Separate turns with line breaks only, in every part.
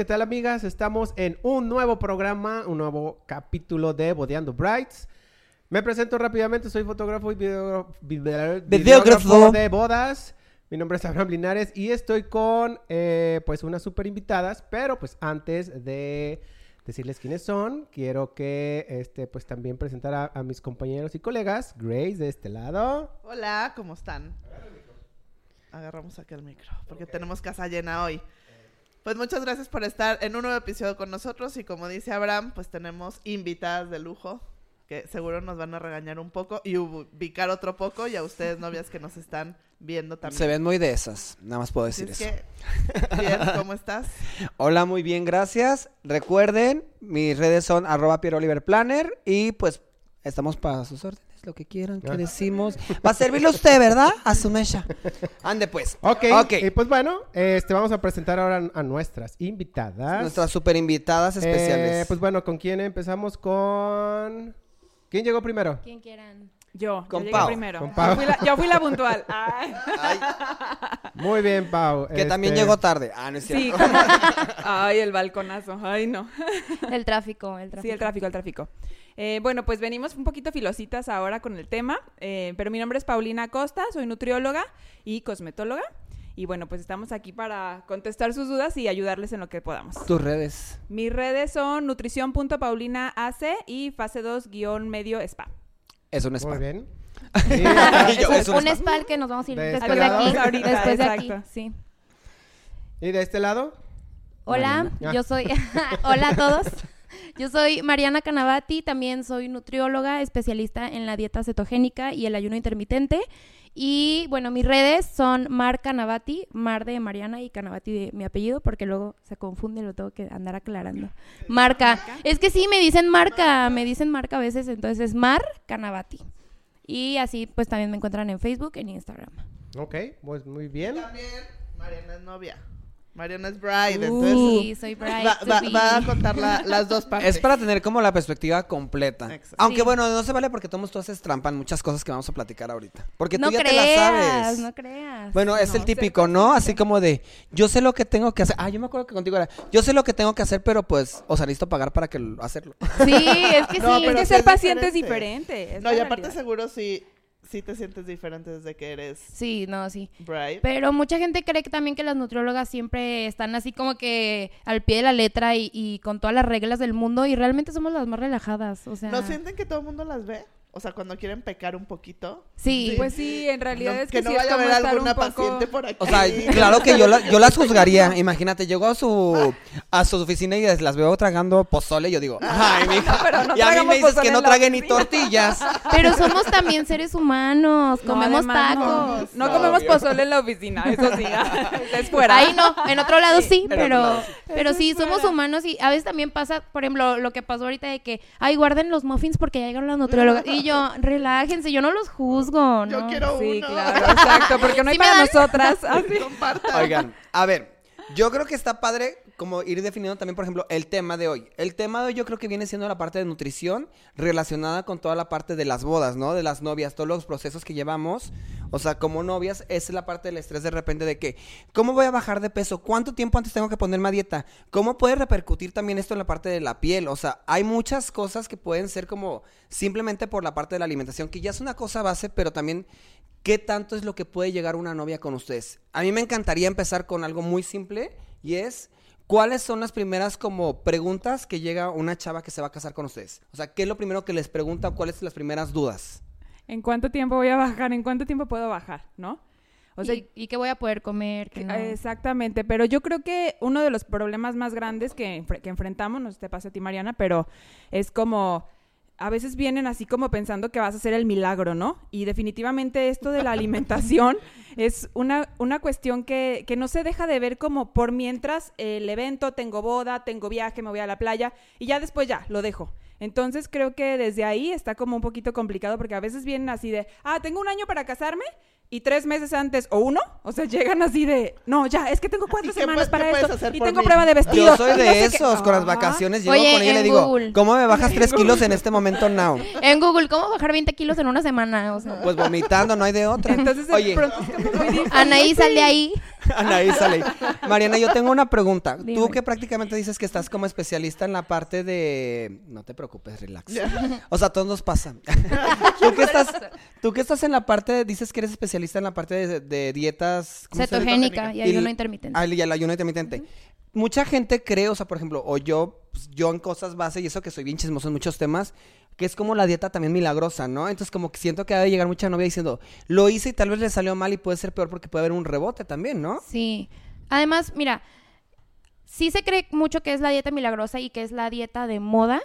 ¿qué tal amigas? Estamos en un nuevo programa, un nuevo capítulo de Bodeando Brights. Me presento rápidamente, soy fotógrafo y videógrafo de bodas. Mi nombre es Abraham Linares y estoy con eh, pues unas super invitadas, pero pues antes de decirles quiénes son, quiero que este pues también presentar a, a mis compañeros y colegas, Grace de este lado.
Hola, ¿cómo están? Agarramos aquí el micro, porque tenemos casa llena hoy. Pues muchas gracias por estar en un nuevo episodio con nosotros y como dice Abraham, pues tenemos invitadas de lujo que seguro nos van a regañar un poco y ubicar otro poco y a ustedes novias que nos están viendo también.
Se ven muy de esas, nada más puedo
Así
decir
es
eso.
que, bien, ¿cómo estás?
Hola, muy bien, gracias. Recuerden, mis redes son arroba Pierre Oliver Planner y pues estamos para sus órdenes, lo que quieran, que
Ah.
decimos. Va a servirle a usted, ¿verdad? A su mecha. Ande pues.
Ok,
Ok.
y pues bueno, este vamos a presentar ahora a nuestras invitadas.
Nuestras super invitadas
Eh,
especiales.
pues bueno, ¿con quién empezamos? Con... ¿Quién llegó primero?
Quien quieran.
Yo,
Con
yo llegué
Pau.
primero.
Con Pau.
Yo fui la, yo fui la puntual. Ay,
Ay,
Muy bien, Pau.
que también
Este,
llegó tarde. Ah, no es cierto.
sí, como- Ay, el balconazo. Ay, no.
El tráfico, el tráfico.
Sí, el tráfico, el tráfico. Eh, bueno, pues venimos un poquito filositas ahora con el tema, eh, pero mi nombre es Paulina Costa, soy nutrióloga y cosmetóloga. Y bueno, pues estamos aquí para contestar sus dudas y ayudarles en lo que podamos.
Tus redes.
Mis redes son nutrición.paulinaAC y fase 2-medio spa.
Es un spa.
Muy bien.
Yo,
Es
es un
un
spa.
spa al que nos vamos a ir
De
después
este
de aquí.
Ahorita,
después de aquí,
exacto.
sí.
¿Y de este lado?
Hola, yo soy... Hola a todos. Yo soy Mariana Canavati, también soy nutrióloga, especialista en la dieta cetogénica y el ayuno intermitente. Y bueno, mis redes son Mar Canavati, Mar de Mariana y Canavati de mi apellido, porque luego se confunde, lo tengo que andar aclarando. Marca. Es que sí, me dicen marca, me dicen marca a veces, entonces es Mar Canavati. Y así pues también me encuentran en Facebook, en Instagram.
Ok, pues muy bien.
También Mariana es novia. Mariana es bride, entonces
Sí, soy bride
va, a contar la- las dos partes.
Es para tener como la perspectiva completa.
Exacto.
Aunque
Sí.
bueno, no se vale porque todos tú haces trampa en muchas cosas que vamos a platicar ahorita. Porque
no
tú ya
creas,
te la sabes.
no creas.
Bueno, es
No,
el típico, ¿no? Así como de, yo sé lo que tengo que hacer. Ah, yo me acuerdo que contigo era, yo sé lo que tengo que hacer, pero pues, o sea, listo pagar para que lo- hacerlo.
Sí, es que
No,
sí.
pero
Es que ser paciente es
diferente.
es
No, y aparte
realidad.
seguro sí, sí te sientes diferente desde que eres
Sí, no, sí. Pero mucha gente cree que también que las nutriólogas siempre están así como que al pie de la letra y, y con todas las reglas del mundo y realmente somos las más relajadas, o sea...
¿No sienten que todo el mundo las ve? O sea, cuando quieren pecar un poquito.
Sí.
Pues sí, en realidad
No-
es que,
que no
sí
vaya a haber alguna
un poco...
paciente por aquí.
O sea, claro que yo, la- yo las juzgaría. Imagínate, llego a su, a su oficina y las veo tragando pozole y yo digo, ay, mija.
pero no
y a mí me dices que no
la
trague ni tortillas.
Pero somos también seres humanos,
No,
comemos tacos.
No,
No,
comemos
obvio.
pozole en la oficina, eso sí. es fuera.
Ahí no, en otro lado sí, pero, pero sí, somos humanos y a veces también pasa, por ejemplo, lo que pasó ahorita de que, ay, guarden los muffins porque ya llegaron las nutriólogas. Y yo, relájense, yo no los juzgo,
Yo
¿no?
quiero
Sí,
uno.
claro, exacto, porque no hay
¿Sí
para
dan?
nosotras. Así.
Compartan.
Oigan, a ver, yo creo que está padre como ir definiendo también, por ejemplo, el tema de hoy. El tema de hoy yo creo que viene siendo la parte de nutrición relacionada con toda la parte de las bodas, ¿no? De las novias, todos los procesos que llevamos. O sea, como novias, es la parte del estrés de repente de que, ¿cómo voy a bajar de peso? ¿Cuánto tiempo antes tengo que ponerme a dieta? ¿Cómo puede repercutir también esto en la parte de la piel? O sea, hay muchas cosas que pueden ser como simplemente por la parte de la alimentación, que ya es una cosa base, pero también ¿qué tanto es lo que puede llegar una novia con ustedes? A mí me encantaría empezar con algo muy simple y es ¿cuáles son las primeras como preguntas que llega una chava que se va a casar con ustedes? O sea, ¿qué es lo primero que les pregunta? ¿Cuáles son las primeras dudas?
¿En cuánto tiempo voy a bajar? ¿En cuánto tiempo puedo bajar? ¿No? O sea,
¿Y, y qué voy a poder comer? no?
Exactamente, pero yo creo que uno de los problemas más grandes que, que enfrentamos, no sé si te pasa a ti, Mariana, pero es como a veces vienen así como pensando que vas a hacer el milagro, ¿no? Y definitivamente esto de la alimentación es una, una cuestión que, que no se deja de ver como por mientras el evento, tengo boda, tengo viaje, me voy a la playa y ya después ya, lo dejo. Entonces creo que desde ahí está como un poquito complicado porque a veces vienen así de, ah, tengo un año para casarme y tres meses antes o uno, o sea, llegan así de, no, ya, es que tengo cuatro
¿Y qué
semanas para
qué
esto y tengo
mí?
prueba de vestido.
Yo soy
no
de
qué".
esos, con las vacaciones llego
Oye,
con ella y le
en
digo,
Google.
¿cómo me bajas tres kilos en este momento now?
En Google, ¿cómo bajar 20 kilos en una semana? O sea,
Pues vomitando, no hay de otra.
Entonces,
Oye,
de pronto es como muy difícil.
Anaí sale ahí.
Anaí sale. Mariana, yo tengo una pregunta. Tú que prácticamente dices que estás como especialista en la parte de... No te preocupes, relax. O sea, a todos nos pasa. tú, que estás, tú que estás en la parte, de- dices que eres especialista en la parte de, de dietas...
Cetogénica y
Y-
ayuno intermitente.
Ah, y el ayuno intermitente. Mucha gente cree, o sea, por ejemplo, o yo, pues, yo en cosas base, y eso que soy bien chismoso en muchos temas, que es como la dieta también milagrosa, ¿no? Entonces como que siento que ha de llegar mucha novia diciendo, lo hice y tal vez le salió mal y puede ser peor porque puede haber un rebote también, ¿no?
Sí. Además, mira, sí se cree mucho que es la dieta milagrosa y que es la dieta de moda,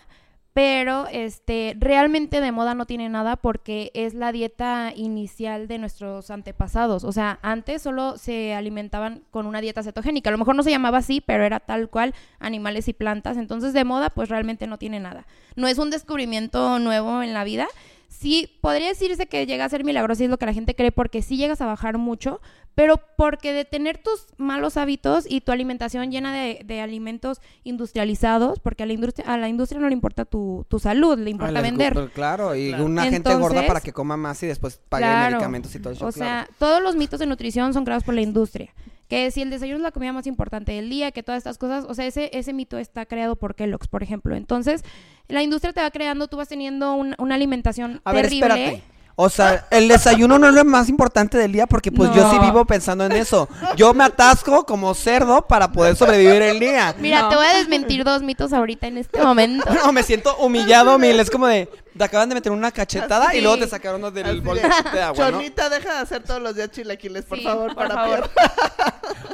pero este realmente de moda no tiene nada porque es la dieta inicial de nuestros antepasados. O sea, antes solo se alimentaban con una dieta cetogénica. A lo mejor no se llamaba así, pero era tal cual animales y plantas. Entonces, de moda, pues realmente no tiene nada. No es un descubrimiento nuevo en la vida. Sí, podría decirse que llega a ser milagroso y es lo que la gente cree porque sí llegas a bajar mucho, pero porque de tener tus malos hábitos y tu alimentación llena de, de alimentos industrializados, porque a la industria, a la industria no le importa tu, tu salud, le importa
Ah,
vender.
Claro, y
Claro.
una gente gorda
Entonces,
para que coma más y después pague
Claro.
medicamentos y todo eso.
O
claro.
sea, todos los mitos de nutrición son creados por la industria. Que si el desayuno es la comida más importante del día, que todas estas cosas, o sea, ese, ese mito está creado por Kellogg's, por ejemplo. Entonces, la industria te va creando, tú vas teniendo un- una alimentación
A ver,
terrible.
espérate. O sea, el desayuno no es lo más importante del día porque pues yo sí vivo pensando en eso. Yo me atasco como cerdo para poder sobrevivir el día.
Mira,
No.
te voy a desmentir dos mitos ahorita en este momento.
No, me siento humillado, Mil. Es como de, te acaban de meter una cachetada
Así.
y luego te sacaron del
de,
bol de agua, ¿no?
Chonita, deja de hacer todos los días chilaquiles, por
Sí,
favor,
por
para
favor.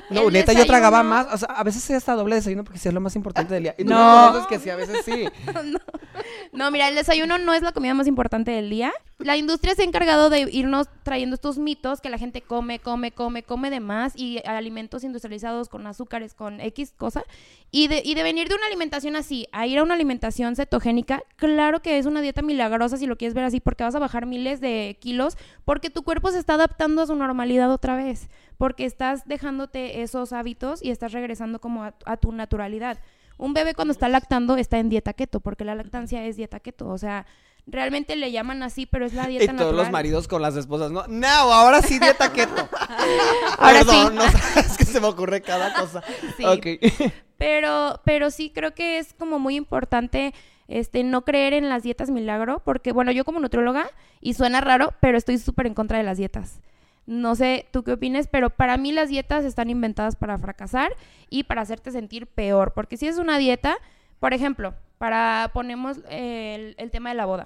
No,
El
neta, yo tragaba más. O sea, a veces sí hasta doble desayuno porque sí es lo más importante del día. Y tú
No.
conoces que sí, a veces sí.
No, mira, el desayuno no es la comida más importante del día. La industria se ha encargado de irnos trayendo estos mitos que la gente come, come, come, come de más y alimentos industrializados con azúcares, con X cosa. Y de, y de venir de una alimentación así a ir a una alimentación cetogénica, claro que es una dieta milagrosa si lo quieres ver así, porque vas a bajar miles de kilos, porque tu cuerpo se está adaptando a su normalidad otra vez, porque estás dejándote esos hábitos y estás regresando como a- a tu naturalidad. Un bebé cuando está lactando está en dieta keto, porque la lactancia es dieta keto. O sea, realmente le llaman así, pero es la
Y
dieta
todos los
natural.
maridos con las esposas, ¿no? No, ahora sí dieta keto.
Ahora
Perdón,
sí.
no sabes que se me ocurre cada cosa.
Sí. Pero, pero sí creo que es como muy importante este no creer en las dietas milagro, porque bueno, yo como nutrióloga, y suena raro, pero estoy súper en contra de las dietas. No sé tú qué opines, pero para mí las dietas están inventadas para fracasar y para hacerte sentir peor. Porque si es una dieta, por ejemplo, para ponemos el, el tema de la boda.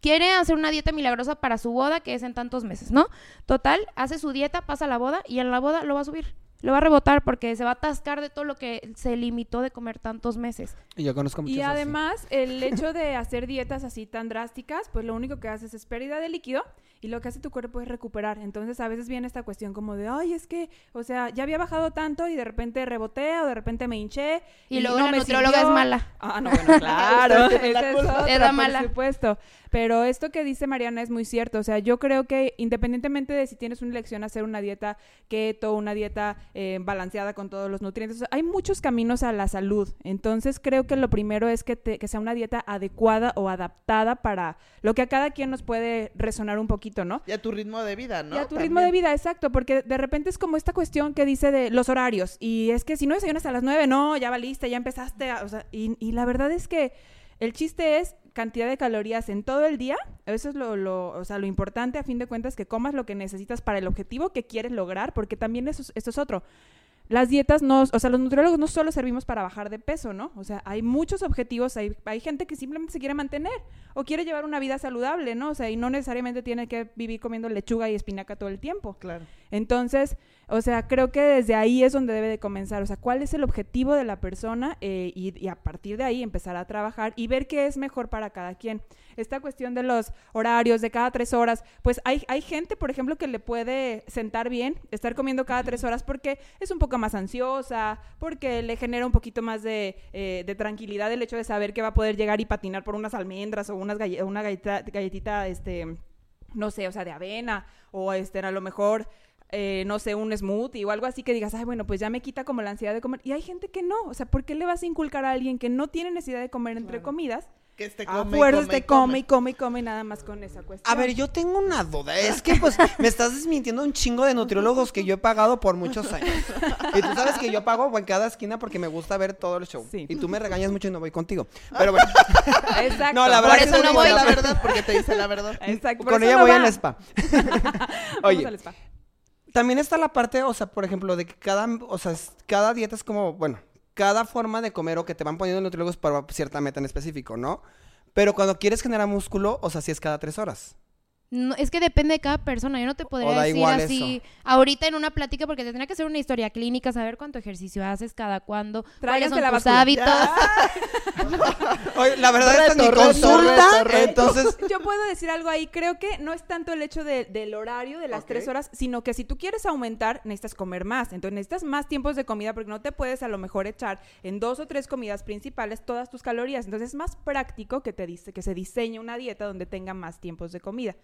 Quiere hacer una dieta milagrosa para su boda, que es en tantos meses, ¿no? Total, hace su dieta, pasa la boda y en la boda lo va a subir. Lo va a rebotar porque se va a atascar de todo lo que se limitó de comer tantos meses.
Y yo conozco muchos
Y
así.
además, el hecho de hacer dietas así tan drásticas, pues lo único que haces es pérdida de líquido y lo que hace tu cuerpo es recuperar. Entonces, a veces viene esta cuestión como de, ay, es que, o sea, ya había bajado tanto y de repente reboté o de repente me hinché.
Y luego la
me
nutrióloga
sirvió".
es mala.
Ah, no, bueno, claro.
La
esa es otra,
Era
por
mala.
supuesto. Pero esto que dice Mariana es muy cierto. O sea, yo creo que independientemente de si tienes una elección hacer una dieta keto, una dieta eh, balanceada con todos los nutrientes, o sea, hay muchos caminos a la salud. Entonces, creo que lo primero es que, te- que sea una dieta adecuada o adaptada para lo que a cada quien nos puede resonar un poquito, ¿no?
Y a tu ritmo de vida, ¿no?
Y a tu
También.
ritmo de vida, exacto, porque de repente es como esta cuestión que dice de los horarios, y es que si no desayunas a las nueve, no, ya valiste, ya empezaste, a- o sea, y, y la verdad es que el chiste es cantidad de calorías en todo el día, eso es lo, lo, o sea, lo importante a fin de cuentas, que comas lo que necesitas para el objetivo que quieres lograr, porque también eso, es- esto es otro. Las dietas no, o sea, los nutriólogos no solo servimos para bajar de peso, ¿no? O sea, hay muchos objetivos, hay, hay gente que simplemente se quiere mantener o quiere llevar una vida saludable, ¿no? O sea, y no necesariamente tiene que vivir comiendo lechuga y espinaca todo el tiempo.
Claro.
Entonces, o sea, creo que desde ahí es donde debe de comenzar. O sea, cuál es el objetivo de la persona eh, y, y a partir de ahí empezar a trabajar y ver qué es mejor para cada quien. Esta cuestión de los horarios, de cada tres horas, pues hay, hay gente, por ejemplo, que le puede sentar bien estar comiendo cada tres horas porque es un poco más ansiosa, porque le genera un poquito más de, eh, de tranquilidad el hecho de saber que va a poder llegar y patinar por unas almendras o unas una galleta, galletita, este, no sé, o sea, de avena o este, a lo mejor eh, no sé, un smoothie o algo así que digas, ay, bueno, pues ya me quita como la ansiedad de comer. Y hay gente que no, o sea, ¿por qué le vas a inculcar a alguien que no tiene necesidad de comer entre comidas?
que este
A
come,
fuerzas
come, y
te come y come y come nada más con esa cuestión.
A ver, yo tengo una duda. Es que, pues, me estás desmintiendo un chingo de nutriólogos que yo he pagado por muchos años. Y tú sabes que yo pago en cada esquina porque me gusta ver todo el show.
Sí.
Y tú me regañas mucho y no voy contigo. Pero bueno,
Exacto.
No, la
Por
verdad
eso no voy
la
la
verdad.
porque te dice la verdad.
Exacto. por
con ella
no
voy
va.
al spa.
Vamos
Oye,
al spa.
También está la parte, o sea, por ejemplo, de que cada, o sea, cada dieta es como, bueno, cada forma de comer o que te van poniendo nutriólogos para cierta meta en específico, ¿no? Pero cuando quieres generar músculo, o sea, sí es cada tres horas.
No, es que depende de cada persona. Yo no te podría decir
igual
así ahorita en una plática porque te tendría que hacer una historia clínica, saber cuánto ejercicio haces, cada cuándo, cuáles son
la
tus hábitos.
Oye, la verdad es mi
Reto, reto,
consulta,
reto, reto.
entonces...
Yo puedo decir algo ahí. Creo que no es tanto el hecho de- del horario de las tres horas, sino que si tú quieres aumentar, necesitas comer más. Entonces necesitas más tiempos de comida porque no te puedes a lo mejor echar en dos o tres comidas principales todas tus calorías. Entonces es más práctico que te dice que se diseñe una dieta donde tenga más tiempos de comida.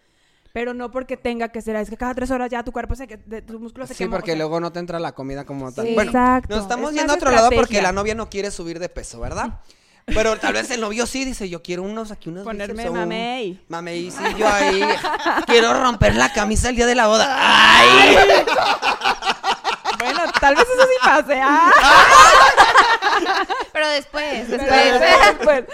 Pero no porque tenga que ser, es que cada tres horas ya tu cuerpo se, que- de- tus músculos se
Sí,
queman.
porque
o sea,
luego no te entra la comida como tal.
Sí,
bueno,
exacto.
nos estamos
Es
yendo a otro lado porque la novia no quiere subir de peso, ¿verdad? Pero tal vez el novio sí dice, yo quiero unos aquí unos
Ponerme
bíceps o un-
mamey.
Mamey, sí, yo ahí quiero romper la camisa el día de la boda. ¡Ay!
Bueno, tal vez eso sí pase. ¡Ah!
Pero después,
Pero
después.
después.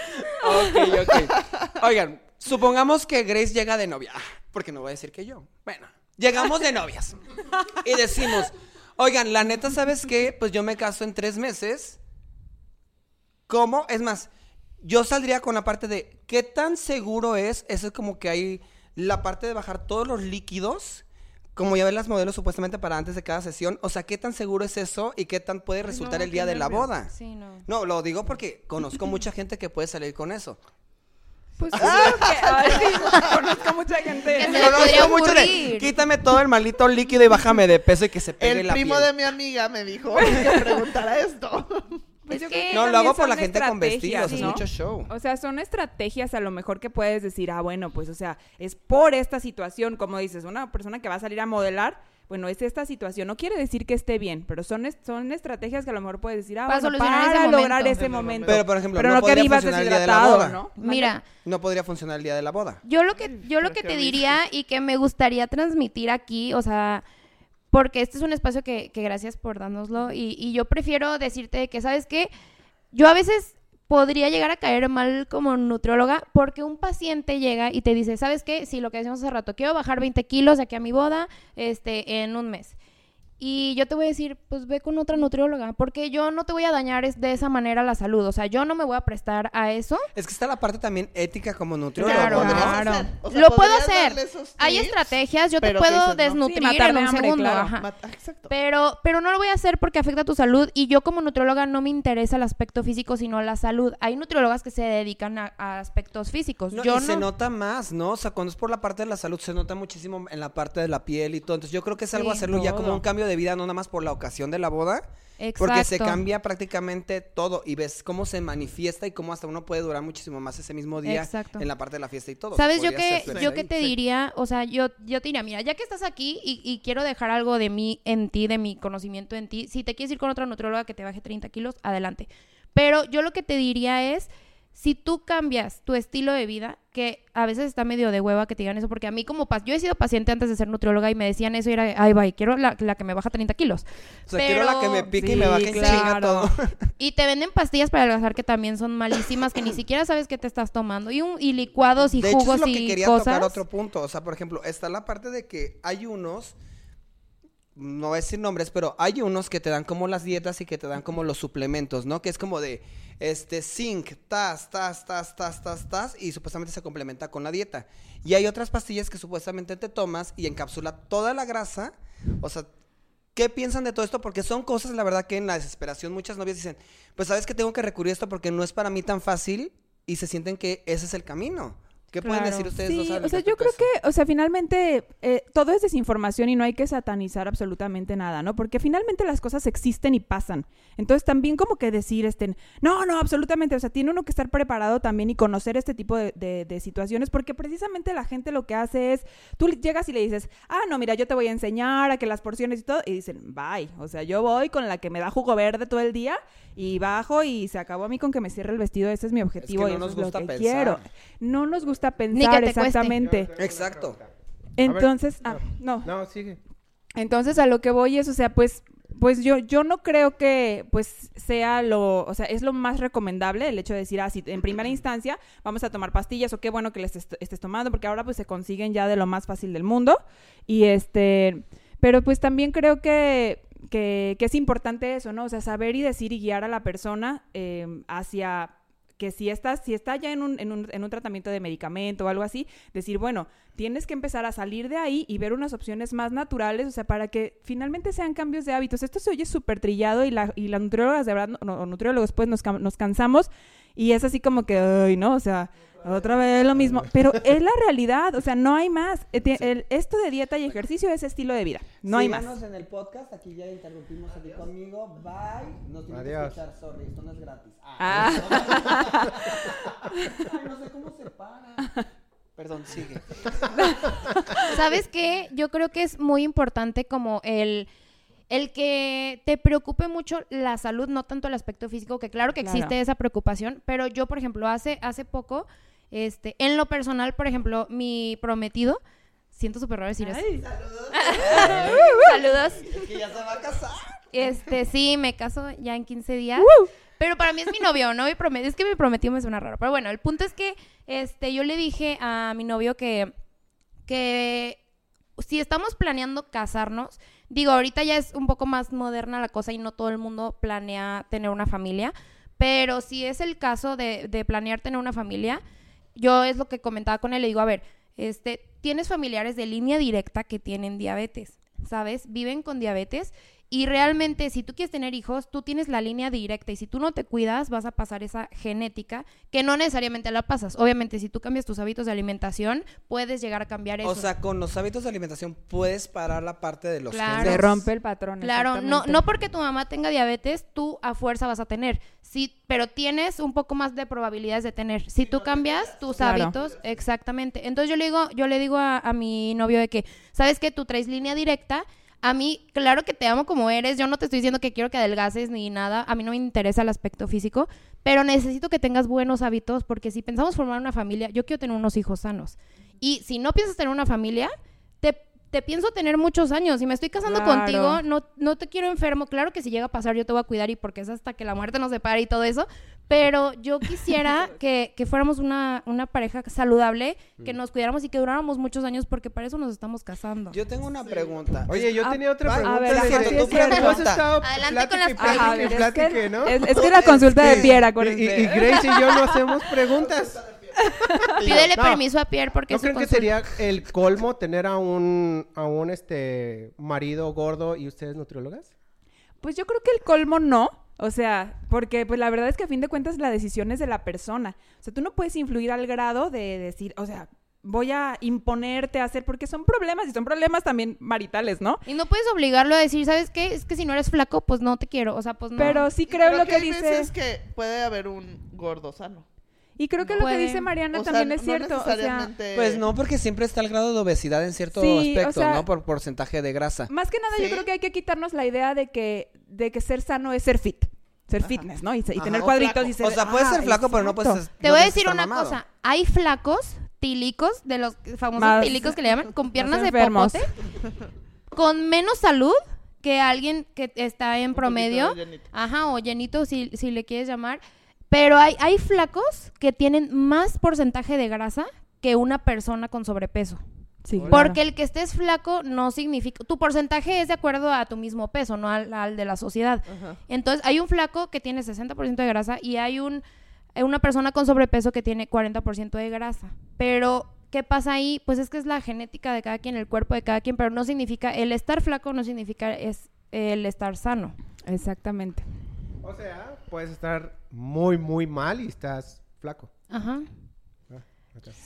Ok, ok. Oigan, supongamos que Grace llega de novia. Porque no voy a decir que yo. Bueno, llegamos de novias. Y decimos, oigan, la neta, ¿sabes qué? Pues yo me caso en tres meses. ¿Cómo? Es más, yo saldría con la parte de qué tan seguro es. Eso es como que hay la parte de bajar todos los líquidos. Como ya ven las modelos supuestamente para antes de cada sesión. O sea, ¿qué tan seguro es eso y qué tan puede resultar
no,
el día de la boda?
Sí, no.
No, lo digo porque conozco mucha gente que puede salir con eso.
Pues sí, conozco mucha gente.
Que se le podría
Conozco mucho de,
ocurrir.
quítame todo el maldito líquido y bájame de peso y que se pegue
El
la
primo
piel".
de mi amiga me dijo que preguntara esto.
Pues
Es
yo
que-
creo que
No, lo
también
hago por
son
la gente con
estrategias,
vestidos, es
¿no?
mucho show.
O sea, son estrategias a lo mejor que puedes decir, ah, bueno, pues, o sea, es por esta situación, como dices, una persona que va a salir a modelar, bueno, es esta situación. No quiere decir que esté bien, pero son, est- son estrategias que a lo mejor puedes decir, ah,
Para
bueno,
ese
para lograr
momento.
ese momento.
Pero, por ejemplo,
Pero
no
no que
podría
vivas
funcionar el día de la boda.
¿no?
Mira,
No podría funcionar el día de la boda.
yo lo que yo lo que te diría y que me gustaría transmitir aquí, o sea, porque este es un espacio que, que gracias por dárnoslo y, y yo prefiero decirte que, ¿sabes qué? Yo a veces podría llegar a caer mal como nutrióloga porque un paciente llega y te dice, ¿sabes qué? Sí, lo que decíamos hace rato, quiero bajar 20 kilos de aquí a mi boda este, en un mes. Y yo te voy a decir, pues ve con otra nutrióloga, porque yo no te voy a dañar es- de esa manera la salud. O sea, yo no me voy a prestar a eso.
Es que está la parte también ética como nutriólogo.
Claro,
¿no?
claro.
hacer. O sea,
Lo puedo hacer. Hay estrategias, yo te puedo
dices, no.
desnutrir
Sí, matar
en un
hambre,
segundo.
claro.
ajá.
Exacto.
Pero, pero no lo voy a hacer porque afecta a tu salud y yo como nutrióloga no me interesa el aspecto físico, sino la salud. Hay nutriólogas que se dedican a, a aspectos físicos.
No,
yo
y se
no.
nota más, ¿no? O sea, cuando es por la parte de la salud, se nota muchísimo en la parte de la piel y todo. Entonces, yo creo que es algo
Sí,
hacerlo ya como un cambio de vida, no nada más por la ocasión de la boda. Porque se cambia prácticamente todo y ves cómo se manifiesta y cómo hasta uno puede durar muchísimo más ese mismo día
Exacto.
en la parte de la fiesta y todo.
¿Sabes yo que yo
ahí.
que te
Sí.
diría? O sea, yo, yo te diría, mira, ya que estás aquí y, y quiero dejar algo de mí en ti, de mi conocimiento en ti, si te quieres ir con otra nutrióloga que te baje 30 kilos, adelante. Pero yo lo que te diría es, si tú cambias tu estilo de vida, que a veces está medio de hueva que te digan eso, porque a mí como pas yo he sido paciente antes de ser nutrióloga y me decían eso y era, ay, bye, quiero la, la que me baja 30 kilos.
O sea, quiero la que me
Pero-
pique y me baje
claro.
todo.
Y te venden pastillas para adelgazar que también son malísimas, que ni siquiera sabes qué te estás tomando. Y, un, y licuados y
de hecho,
jugos
es lo
y
que quería
cosas.
tocar otro punto. O sea, por ejemplo, está la parte de que hay unos, no voy a decir nombres, pero hay unos que te dan como las dietas y que te dan como los suplementos, ¿no? Que es como de, este, zinc, tas, tas, tas, tas, tas, tas, y supuestamente se complementa con la dieta. Y hay otras pastillas que supuestamente te tomas y encapsula toda la grasa. O sea, ¿Qué piensan de todo esto? Porque son cosas, la verdad, que en la desesperación muchas novias dicen, pues sabes que tengo que recurrir a esto porque no es para mí tan fácil y se sienten que ese es el camino. ¿Qué pueden decir ustedes
Sí,
dos al
o sea, yo creo que, o sea, finalmente eh, todo es desinformación y no hay que satanizar absolutamente nada, ¿no? Porque finalmente las cosas existen y pasan. Entonces también como que decir, este, no, no, absolutamente, o sea, tiene uno que estar preparado también y conocer este tipo de, de- de situaciones, porque precisamente la gente lo que hace es, tú llegas y le dices, ah, no, mira, yo te voy a enseñar a que las porciones y todo, y dicen, bye, o sea, yo voy con la que me da jugo verde todo el día y bajo y se acabó a mí con que me cierre el vestido, ese es mi objetivo
no
y eso
nos
es lo que
pensar.
quiero. No nos gusta pensar
cueste.
exactamente.
Exacto.
Entonces, ah, no.
No, sigue.
Entonces a lo que voy es, o sea, pues, pues yo, yo no creo que pues sea lo, o sea, es lo más recomendable el hecho de decir, ah, si en primera instancia vamos a tomar pastillas o qué bueno que les est- estés tomando, porque ahora pues se consiguen ya de lo más fácil del mundo. Y este, pero pues también creo que, que, que es importante eso, ¿no? O sea, saber y decir y guiar a la persona eh, hacia que si está, si está ya en un, en, un, en un tratamiento de medicamento o algo así, decir, bueno, tienes que empezar a salir de ahí y ver unas opciones más naturales, o sea, para que finalmente sean cambios de hábitos. Esto se oye súper trillado y, la, y las nutriólogas, de verdad, no- o nutriólogos, pues nos, nos cansamos y es así como que, ay, ¿no? O sea, otra vez lo mismo. Pero es la realidad, o sea, no hay más. Eh, el- esto de dieta y ejercicio es estilo de vida, no hay más.
Síganos en el podcast, aquí ya interrumpimos aquí conmigo. Bye. Nos tienen que
Adiós.
escuchar, sorry, esto no es gratis.
Ah.
Ay, no sé cómo se para. Perdón, sigue.
¿Sabes qué? Yo creo que es muy importante como el, el que te preocupe mucho la salud, no tanto el aspecto físico, que claro que
Claro.
existe esa preocupación, pero yo, por ejemplo, hace, hace poco, este, en lo personal, por ejemplo, mi prometido, siento súper raro decir eso.
Ay.
Saludos.
Es que ya se va a casar.
Este, sí, me caso ya en 15 días. Pero para mí es mi novio, no mi prometido. Es que mi prometido me suena raro. Pero bueno, el punto es que este, yo le dije a mi novio que, que si estamos planeando casarnos, digo, ahorita ya es un poco más moderna la cosa y no todo el mundo planea tener una familia. Pero si es el caso de, de planear tener una familia, yo es lo que comentaba con él, le digo, a ver, este, tienes familiares de línea directa que tienen diabetes, ¿sabes? Viven con diabetes y realmente si tú quieres tener hijos, tú tienes la línea directa y si tú no te cuidas, vas a pasar esa genética que no necesariamente la pasas. Obviamente, si tú cambias tus hábitos de alimentación, puedes llegar a cambiar eso.
O sea, con los hábitos de alimentación puedes parar la parte de los
Claro.
Se
genes.
rompe el patrón.
Claro, no, no porque tu mamá tenga diabetes, tú a fuerza vas a tener. Sí, pero tienes un poco más de probabilidades de tener. Si tú cambias tus
Claro.
hábitos, exactamente. Entonces yo le digo, yo le digo a, a mi novio de que, ¿sabes que Tú traes línea directa. A mí, claro que te amo como eres. Yo no te estoy diciendo que quiero que adelgaces ni nada. A mí no me interesa el aspecto físico. Pero necesito que tengas buenos hábitos porque si pensamos formar una familia, yo quiero tener unos hijos sanos. Y si no piensas tener una familia, te, te pienso tener muchos años. Si me estoy casando
Claro.
contigo, no, no te quiero enfermo. Claro que si llega a pasar, yo te voy a cuidar y porque es hasta que la muerte nos separe y todo eso. Pero yo quisiera que, que fuéramos una, una pareja saludable, que nos cuidáramos y que duráramos muchos años porque para eso nos estamos casando.
Yo tengo una pregunta.
Oye, yo
Ah,
tenía otra pregunta.
a ver, sí, sí,
tú has estado
Adelante con las
a ver, es que,
¿no?
es, es que la consulta de Pierre,
Y,
acuérdense.
y- y Grace y yo no hacemos preguntas.
Pídele
No.
permiso a Pierre porque
¿No creen que sería el colmo tener a un, a un este marido gordo y ustedes nutriólogas?
Pues yo creo que el colmo no. O sea, porque pues la verdad es que a fin de cuentas la decisión es de la persona. O sea, tú no puedes influir al grado de decir, o sea, voy a imponerte a hacer, porque son problemas y son problemas también maritales, ¿no?
Y no puedes obligarlo a decir, ¿sabes qué? Es que si no eres flaco, pues no te quiero. O sea, pues no.
Pero sí creo, lo que,
hay
dice.
veces que puede haber un gordo sano.
Y creo que lo que dice Mariana
O sea,
también es
no
cierto. O sea,
Pues no, porque siempre está el grado de obesidad en cierto
Sí, o
aspecto,
sea-
¿no? Por porcentaje de grasa.
más que nada
Sí.
yo creo que hay que quitarnos la idea de que, de que ser sano es ser fit. Ser fitness, ¿no? Y, tener
o
cuadritos
flaco.
y ser...
O sea, puedes
Ah,
ser flaco, pero no puedes
Te
no
voy a decir una
mamado.
cosa. Hay flacos, tilicos, de los famosos
Más-
tilicos que le llaman, con piernas de popote, con menos salud que alguien que está en
Un
promedio. Ajá, o llenito si, si le quieres llamar. Pero hay, hay flacos que tienen más porcentaje de grasa que una persona con sobrepeso.
Sí.
Porque el que estés flaco no significa... Tu porcentaje es de acuerdo a tu mismo peso, no al, al de la sociedad.
Ajá.
Entonces, hay un flaco que tiene 60% de grasa y hay un, eh, una persona con sobrepeso que tiene 40% de grasa. Pero, ¿qué pasa ahí? Pues es que es la genética de cada quien, el cuerpo de cada quien, pero no significa... El estar flaco no significa es el estar sano.
Exactamente.
O sea, puedes estar muy, muy mal y estás flaco.
Ajá.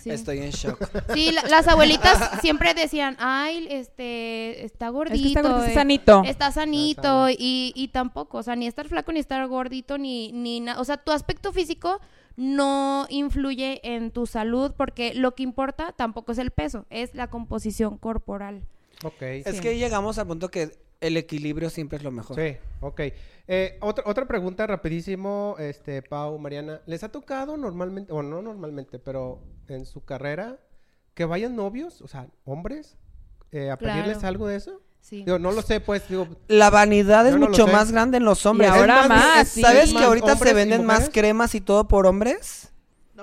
Sí.
Estoy en shock.
Sí, la- las abuelitas siempre decían, ay, este, está gordito.
Es que está gordito,
eh,
está sanito.
Está sanito y, y tampoco, o sea, ni estar flaco ni estar gordito ni ni nada, o sea, tu aspecto físico no influye en tu salud porque lo que importa tampoco es el peso, es la composición corporal.
Ok.
Es
Sí.
que llegamos al punto que el equilibrio siempre es lo mejor.
Sí, ok. Eh, otra, otra pregunta rapidísimo, este, Pau, Mariana. ¿Les ha tocado normalmente, o no normalmente, pero en su carrera, que vayan novios, o sea, hombres, eh, a
Claro.
pedirles algo de eso?
Sí.
Digo, no lo sé, pues, digo,
La vanidad es
no
mucho
sé.
más grande en los hombres.
ahora más, sí.
¿Sabes que ahorita se venden más cremas y todo por hombres?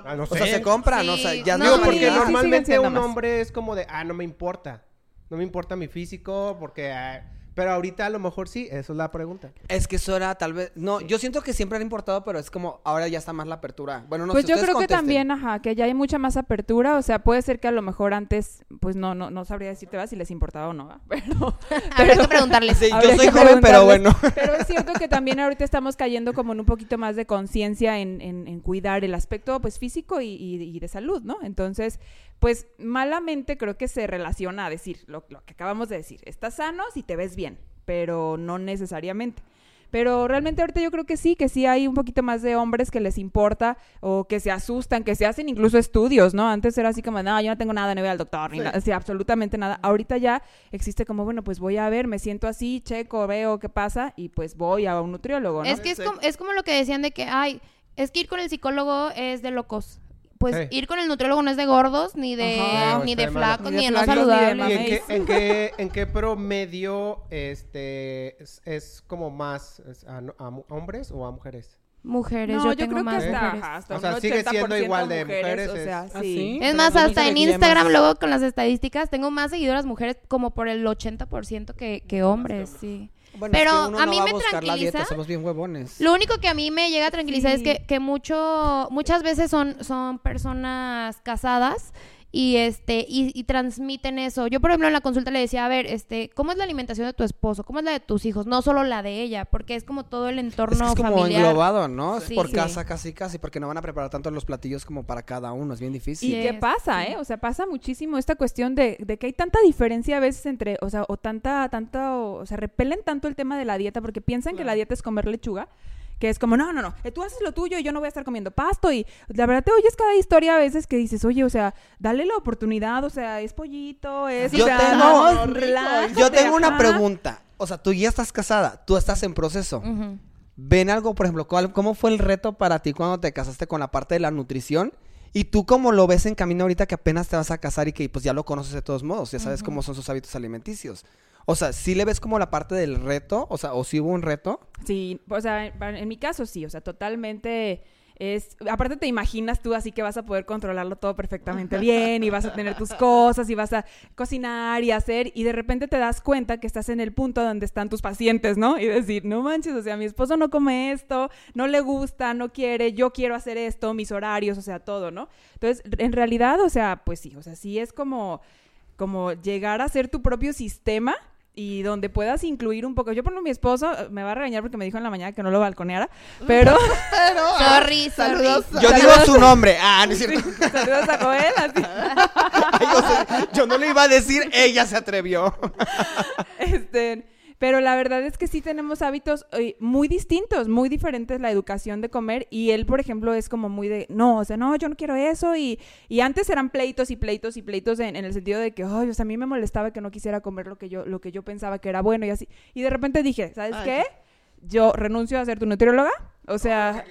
ah, no
O sea,
sé.
se compran, o sea, ya
no,
Digo, porque
sí,
vanidad.
sí,
normalmente un
más.
hombre es como de, ah, no me importa. No me importa mi físico, porque... ah, pero ahorita a lo mejor sí, eso es la pregunta.
Es que eso era tal vez... No, yo siento que siempre han importado, pero es como ahora ya está más la apertura. Bueno, no
pues
sé,
yo creo que también, ajá, que ya hay mucha más apertura, o sea, puede ser que a lo mejor antes, pues no, no, no sabría decirte ¿verdad? si les importaba o no, ¿verdad? pero,
Habrá que preguntarles.
Sí, yo
Habría
soy
que
joven, pero bueno.
Pero es cierto que también ahorita estamos cayendo como en un poquito más de conciencia en, en- en cuidar el aspecto pues físico y, y- y de salud, ¿no? Entonces, pues malamente creo que se relaciona a decir lo, lo que acabamos de decir, estás sano si te ves bien, pero no necesariamente. Pero realmente ahorita yo creo que sí, que sí hay un poquito más de hombres que les importa o que se asustan, que se hacen incluso estudios, ¿no? Antes era así como, no, yo no tengo nada, no voy al doctor, ni
Sí.
nada, sí, absolutamente nada. Ahorita ya existe como, bueno, pues voy a ver, me siento así, checo, veo qué pasa y pues voy a un nutriólogo, ¿no?
Es que es
Sí.
como, es como lo que decían de que, ay, es que ir con el psicólogo es de locos. Pues
Sí.
ir con el nutriólogo no es de gordos, ni de,
Ajá.
ni de flacos,
Ni de
no
flacos, ni de
saludables.
¿Y en qué,
Mameis.
en qué, en qué promedio este, es, es como más es a, hombres o a mujeres?
Mujeres,
No,
yo,
yo,
tengo
creo
más
que hasta,
mujeres.
ajá, hasta
O sea, sigue siendo
80%
igual de mujeres,
o sea,
es-
¿Ah,
sí.
Es más, hasta en Instagram,
más.
luego con las estadísticas, tengo más seguidoras mujeres como por el 80% que, que hombres, sí.
Bueno,
Pero
es que uno
a
no
mí
va
me
buscar la dieta,
tranquiliza.
somos bien huevones.
Lo único que a mí me llega a tranquilizar es que, que mucho, muchas veces son, son personas casadas y este y, y transmiten eso. Yo, por ejemplo, en la consulta le decía, a ver, este, ¿cómo es la alimentación de tu esposo? ¿Cómo es la de tus hijos? No solo la de ella, porque es como todo el entorno
Es que es como
familiar.
englobado, ¿no?
Sí.
por
Sí.
casa casi casi, porque no van a preparar tanto los platillos como para cada uno, es bien difícil.
¿Y qué
es,
pasa,
sí.
eh? O sea, pasa muchísimo esta cuestión de, de que hay tanta diferencia a veces entre, o sea, o tanta, tanta, o, o sea, repelen tanto el tema de la dieta porque piensan que la dieta es comer lechuga, que es como, no, no, no, eh, tú haces lo tuyo y yo no voy a estar comiendo pasto y la verdad te oyes cada historia a veces que dices, oye, o sea, dale la oportunidad, o sea, es pollito, es, o
Yo
sea,
tengo-
vamos,
Yo tengo una
ajá.
pregunta. O sea, tú ya estás casada, tú estás en proceso. ¿Ven algo, por ejemplo, cuál- cómo fue el reto para ti cuando te casaste con la parte de la nutrición? Y tú cómo lo ves en camino ahorita que apenas te vas a casar y que pues ya lo conoces de todos modos, ya sabes cómo son sus hábitos alimenticios. O sea, ¿sí le ves como la parte del reto? O sea, ¿o si hubo un reto?
Sí, o sea, en en mi caso sí, o sea, totalmente es, aparte te imaginas tú así que vas a poder controlarlo todo perfectamente bien y vas a tener tus cosas y vas a cocinar y hacer y de repente te das cuenta que estás en el punto donde están tus pacientes, ¿no? Y decir, no manches, o sea, mi esposo no come esto, no le gusta, no quiere, yo quiero hacer esto, mis horarios, o sea, todo, ¿no? Entonces, en realidad, o sea, pues sí, o sea, sí es como como llegar a ser tu propio sistema y donde puedas incluir un poco. Yo, por ejemplo, mi esposo eh, me va a regañar porque me dijo en la mañana que no lo balconeara, pero
Pero,
Sorry, sorry.
saludos.
Yo digo su nombre. Ah, no es cierto.
saludos a Joel. así.
Ay, o sea, yo no le iba a decir, ella se atrevió.
Este, pero la verdad es que sí tenemos hábitos eh, muy distintos, muy diferentes la educación de comer y él, por ejemplo, es como muy de, no, o sea, no, yo no quiero eso y, y antes eran pleitos y pleitos y pleitos en, en el sentido de que, ay, o sea, a mí me molestaba que no quisiera comer lo que yo, lo que yo pensaba que era bueno y así. Y de repente dije, ¿sabes
Ay.
qué? Yo renuncio a ser tu nutrióloga, o sea,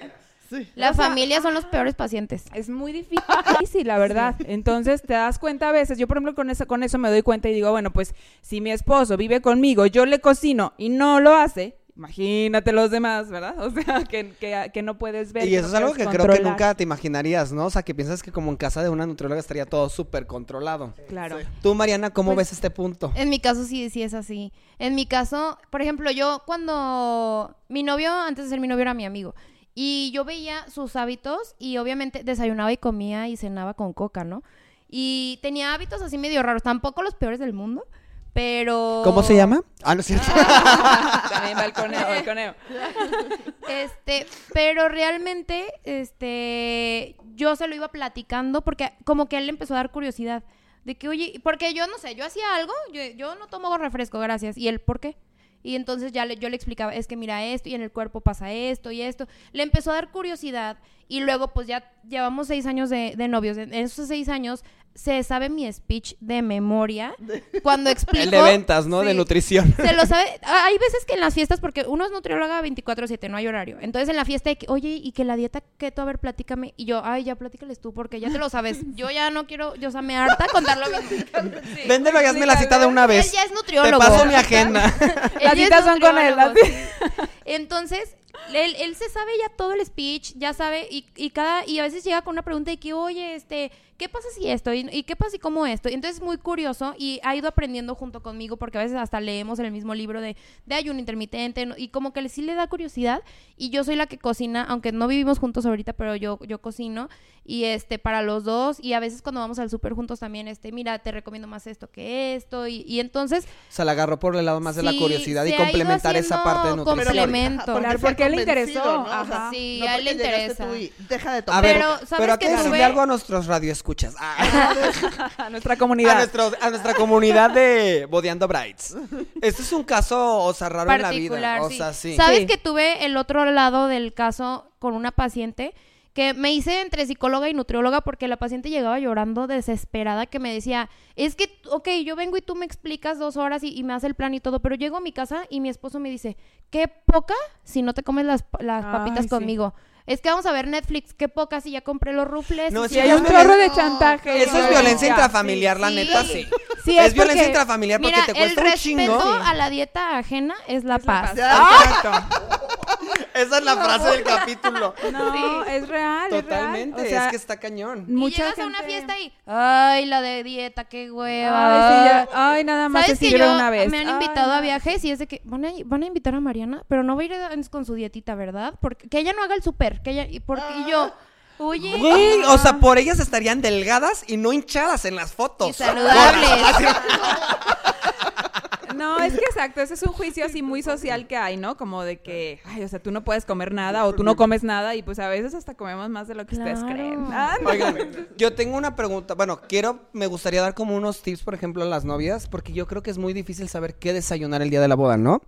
Sí.
La familia son los peores pacientes.
es muy difícil, la verdad. Entonces te das cuenta a veces, yo por ejemplo con eso, con eso me doy cuenta y digo, bueno, pues si mi esposo vive conmigo, yo le cocino y no lo hace, imagínate los demás, ¿verdad? O sea, que, que, que no puedes ver.
Y eso
no
es algo que creo que nunca te imaginarías, ¿no? O sea, que piensas que como en casa de una nutrióloga estaría todo súper controlado.
Claro.
Sí.
Tú, Mariana, ¿cómo
Pues,
ves este punto?
En mi caso sí, sí es así. En mi caso, por ejemplo, yo cuando mi novio, antes de ser mi novio, era mi amigo. Y yo veía sus hábitos y obviamente desayunaba y comía y cenaba con coca, ¿no? Y tenía hábitos así medio raros, tampoco los peores del mundo, Pero...
¿Cómo se llama? Ah, no es cierto.
También balconeo, balconeo.
Este, pero realmente, este, yo se lo iba platicando porque como que él le empezó a dar curiosidad. De que, oye, porque yo no sé, yo hacía algo, yo, yo no tomo refresco, gracias. ¿Y él por qué? Y entonces ya le, yo le explicaba, es que mira esto y en el cuerpo pasa esto y esto. Le empezó a dar curiosidad y luego pues ya llevamos seis años de, de novios. En esos seis años se sabe mi speech de memoria cuando explico...
El de ventas, ¿no? De
Sí.
nutrición.
Se lo sabe. Hay veces que en las fiestas, porque uno es nutrióloga 24-7, no hay horario. Entonces en la fiesta hay que, oye, y que la dieta keto, a ver, platícame. Y yo, ay, ya platícales tú, porque ya te lo sabes. Yo ya no quiero, yo, o sea, me harta contar lo mismo.
Véndelo y hazme la cita de una
Él
vez.
ya es
Te
nutriólogo.
paso mi agenda.
Él
Las citas son con él,
sí. Entonces, él, él se sabe ya todo el speech, ya sabe, y, y cada, y a veces llega con una pregunta de que, oye, este, ¿qué pasa si esto? ¿Y, y qué pasa si como esto? Y entonces es muy curioso y ha ido aprendiendo junto conmigo, porque a veces hasta leemos en el mismo libro de, de ayuno intermitente, y como que le- sí le da curiosidad, y yo soy la que cocina, aunque no vivimos juntos ahorita, pero yo, yo cocino, y este, para los dos, y a veces cuando vamos al súper juntos también, este, mira, te recomiendo más esto que esto, y, y entonces
Se la agarró por el lado más de la curiosidad y complementar esa parte de nutrición.
complemento.
porque
a él le interesó,
¿no? O sea,
ajá.
Sí,
no
a él le interesa.
tú y deja de
A
tomar.
ver,
Pero,
pero,
¿sabes
hay
qué
que decirle algo a nuestros radioescuchas. Ah,
A nuestra
a,
comunidad.
nuestros- a nuestra comunidad de Bodeando Brides. Este es un caso, o sea, raro en la vida.
particular,
O sea, sí.
¿Sabes
Sí.
que tuve el otro lado del caso con una paciente? Que me hice entre psicóloga y nutrióloga porque la paciente llegaba llorando desesperada que me decía, es que, ok, yo vengo y tú me explicas dos horas y, y me hace el plan y todo, pero llego a mi casa y mi esposo me dice, qué poca si no te comes las, las
Ay,
papitas
sí.
conmigo. Es que vamos a ver Netflix, qué poca si ya compré los rufles.
No, sí,
si
hay
es
un chorro de chantaje.
Eso es violencia intrafamiliar, la
Sí.
neta, sí.
Sí,
es,
es
violencia intrafamiliar porque
Mira,
te
el
cuesta un
respeto
chingo.
a la dieta ajena es la
Es la
paz.
paz.
Esa es la frase del capítulo.
No, es real,
Totalmente,
es real. O sea,
es que está cañón.
Y llegas a una fiesta y, ay, la de dieta, qué hueva.
Ay, sí, ya- ay, nada más
¿Sabes que yo
una vez.
me han
Ay,
invitado a viajes y es de que van a, van a invitar a Mariana, pero no va a ir con su dietita, ¿verdad? Porque que ella no haga el súper, que ella y porque y yo, oye,
Güey, o sea, por ellas estarían delgadas y no hinchadas en las fotos.
y saludables.
No, es que exacto, ese es un juicio así muy social que hay, ¿no? Como de que, ay, o sea, tú no puedes comer nada o tú no comes nada y pues a veces hasta comemos más de lo que ustedes
Claro.
creen. Ah, no.
Oigan, yo tengo una pregunta. Bueno, quiero, me gustaría dar como unos tips, por ejemplo, a las novias, porque yo creo que es muy difícil saber qué desayunar el día de la boda, ¿no?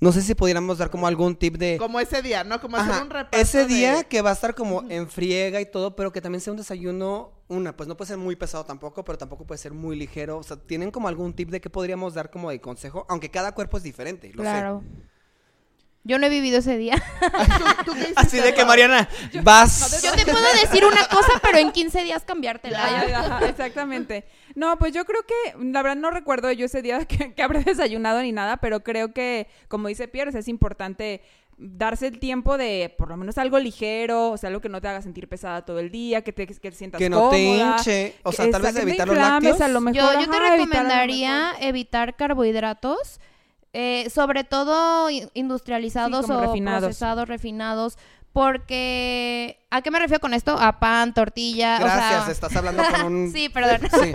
No sé si pudiéramos dar como algún tip de...
Como ese día, ¿no? Como hacer
Ajá,
un repaso
ese día
de-
que va a estar como en friega y todo, pero que también sea un desayuno, una, pues no puede ser muy pesado tampoco, pero tampoco puede ser muy ligero. O sea, ¿tienen como algún tip de qué podríamos dar como de consejo? Aunque cada cuerpo es diferente, lo sé.
Claro. Yo no he vivido ese día.
¿Tú- tú qué hiciste,
Así de que? Mariana, vas...
Yo te puedo decir una cosa, pero en 15 días cambiártela.
Ajá, exactamente. No, pues yo creo que, la verdad no recuerdo yo ese día que, que habré desayunado ni nada, pero creo que, como dice Pierre, es importante darse el tiempo de por lo menos algo ligero, o sea, algo que no te haga sentir pesada todo el día, que te, que te sientas
Que no te
cómoda,
hinche, o
que-
sea, tal vez
te
evitar los lácteos.
a lo mejor,
Yo, yo te
ajá,
recomendaría evitar carbohidratos, eh, sobre todo industrializados
Sí,
o
refinados.
procesados, refinados, porque ¿a qué me refiero con esto? A pan, tortilla,
Gracias,
o sea,
estás hablando con un...
sí, perdón,
Sí.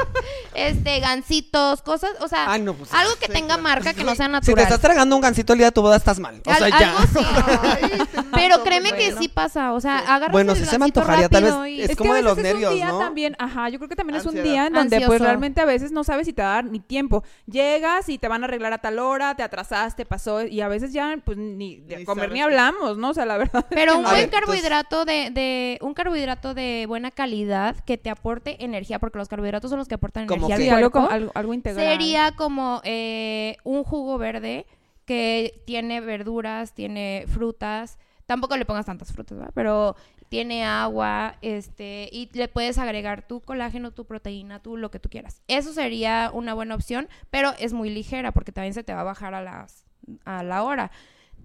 este, gancitos, cosas, o sea,
Ay, no, pues,
algo que
sí,
tenga
claro.
marca que no sea
Si te
natural.
estás tragando un gancito el día de tu boda, estás mal. O
Al-
sea, ya.
algo sí.
Ay, te
Pero
mato,
créeme que sí pasa, o sea, agarras
Bueno,
el
sí se me antojaría, tal vez
rápido y-
es
Es,
como
que a
de los
veces es
nervios,
un día
¿no?
también, ajá, yo creo que también es un día en donde pues realmente a veces no sabes si te va a dar ni tiempo. Llegas y te van a arreglar a tal hora, te atrasaste, pasó y a veces ya pues ni de comer ni hablamos, ¿no? O sea, la verdad.
Pero
que
un buen carbohidrato de, de un carbohidrato de buena calidad que te aporte energía, porque los carbohidratos son los que aportan
¿Cómo
energía al cuerpo.
como- algo, algo integral.
Sería como eh, un jugo verde que tiene verduras, tiene frutas. Tampoco le pongas tantas frutas, ¿verdad? Pero tiene agua, este, y le puedes agregar tu colágeno, tu proteína, tú lo que tú quieras. Eso sería una buena opción, pero es muy ligera porque también se te va a bajar a las a la hora.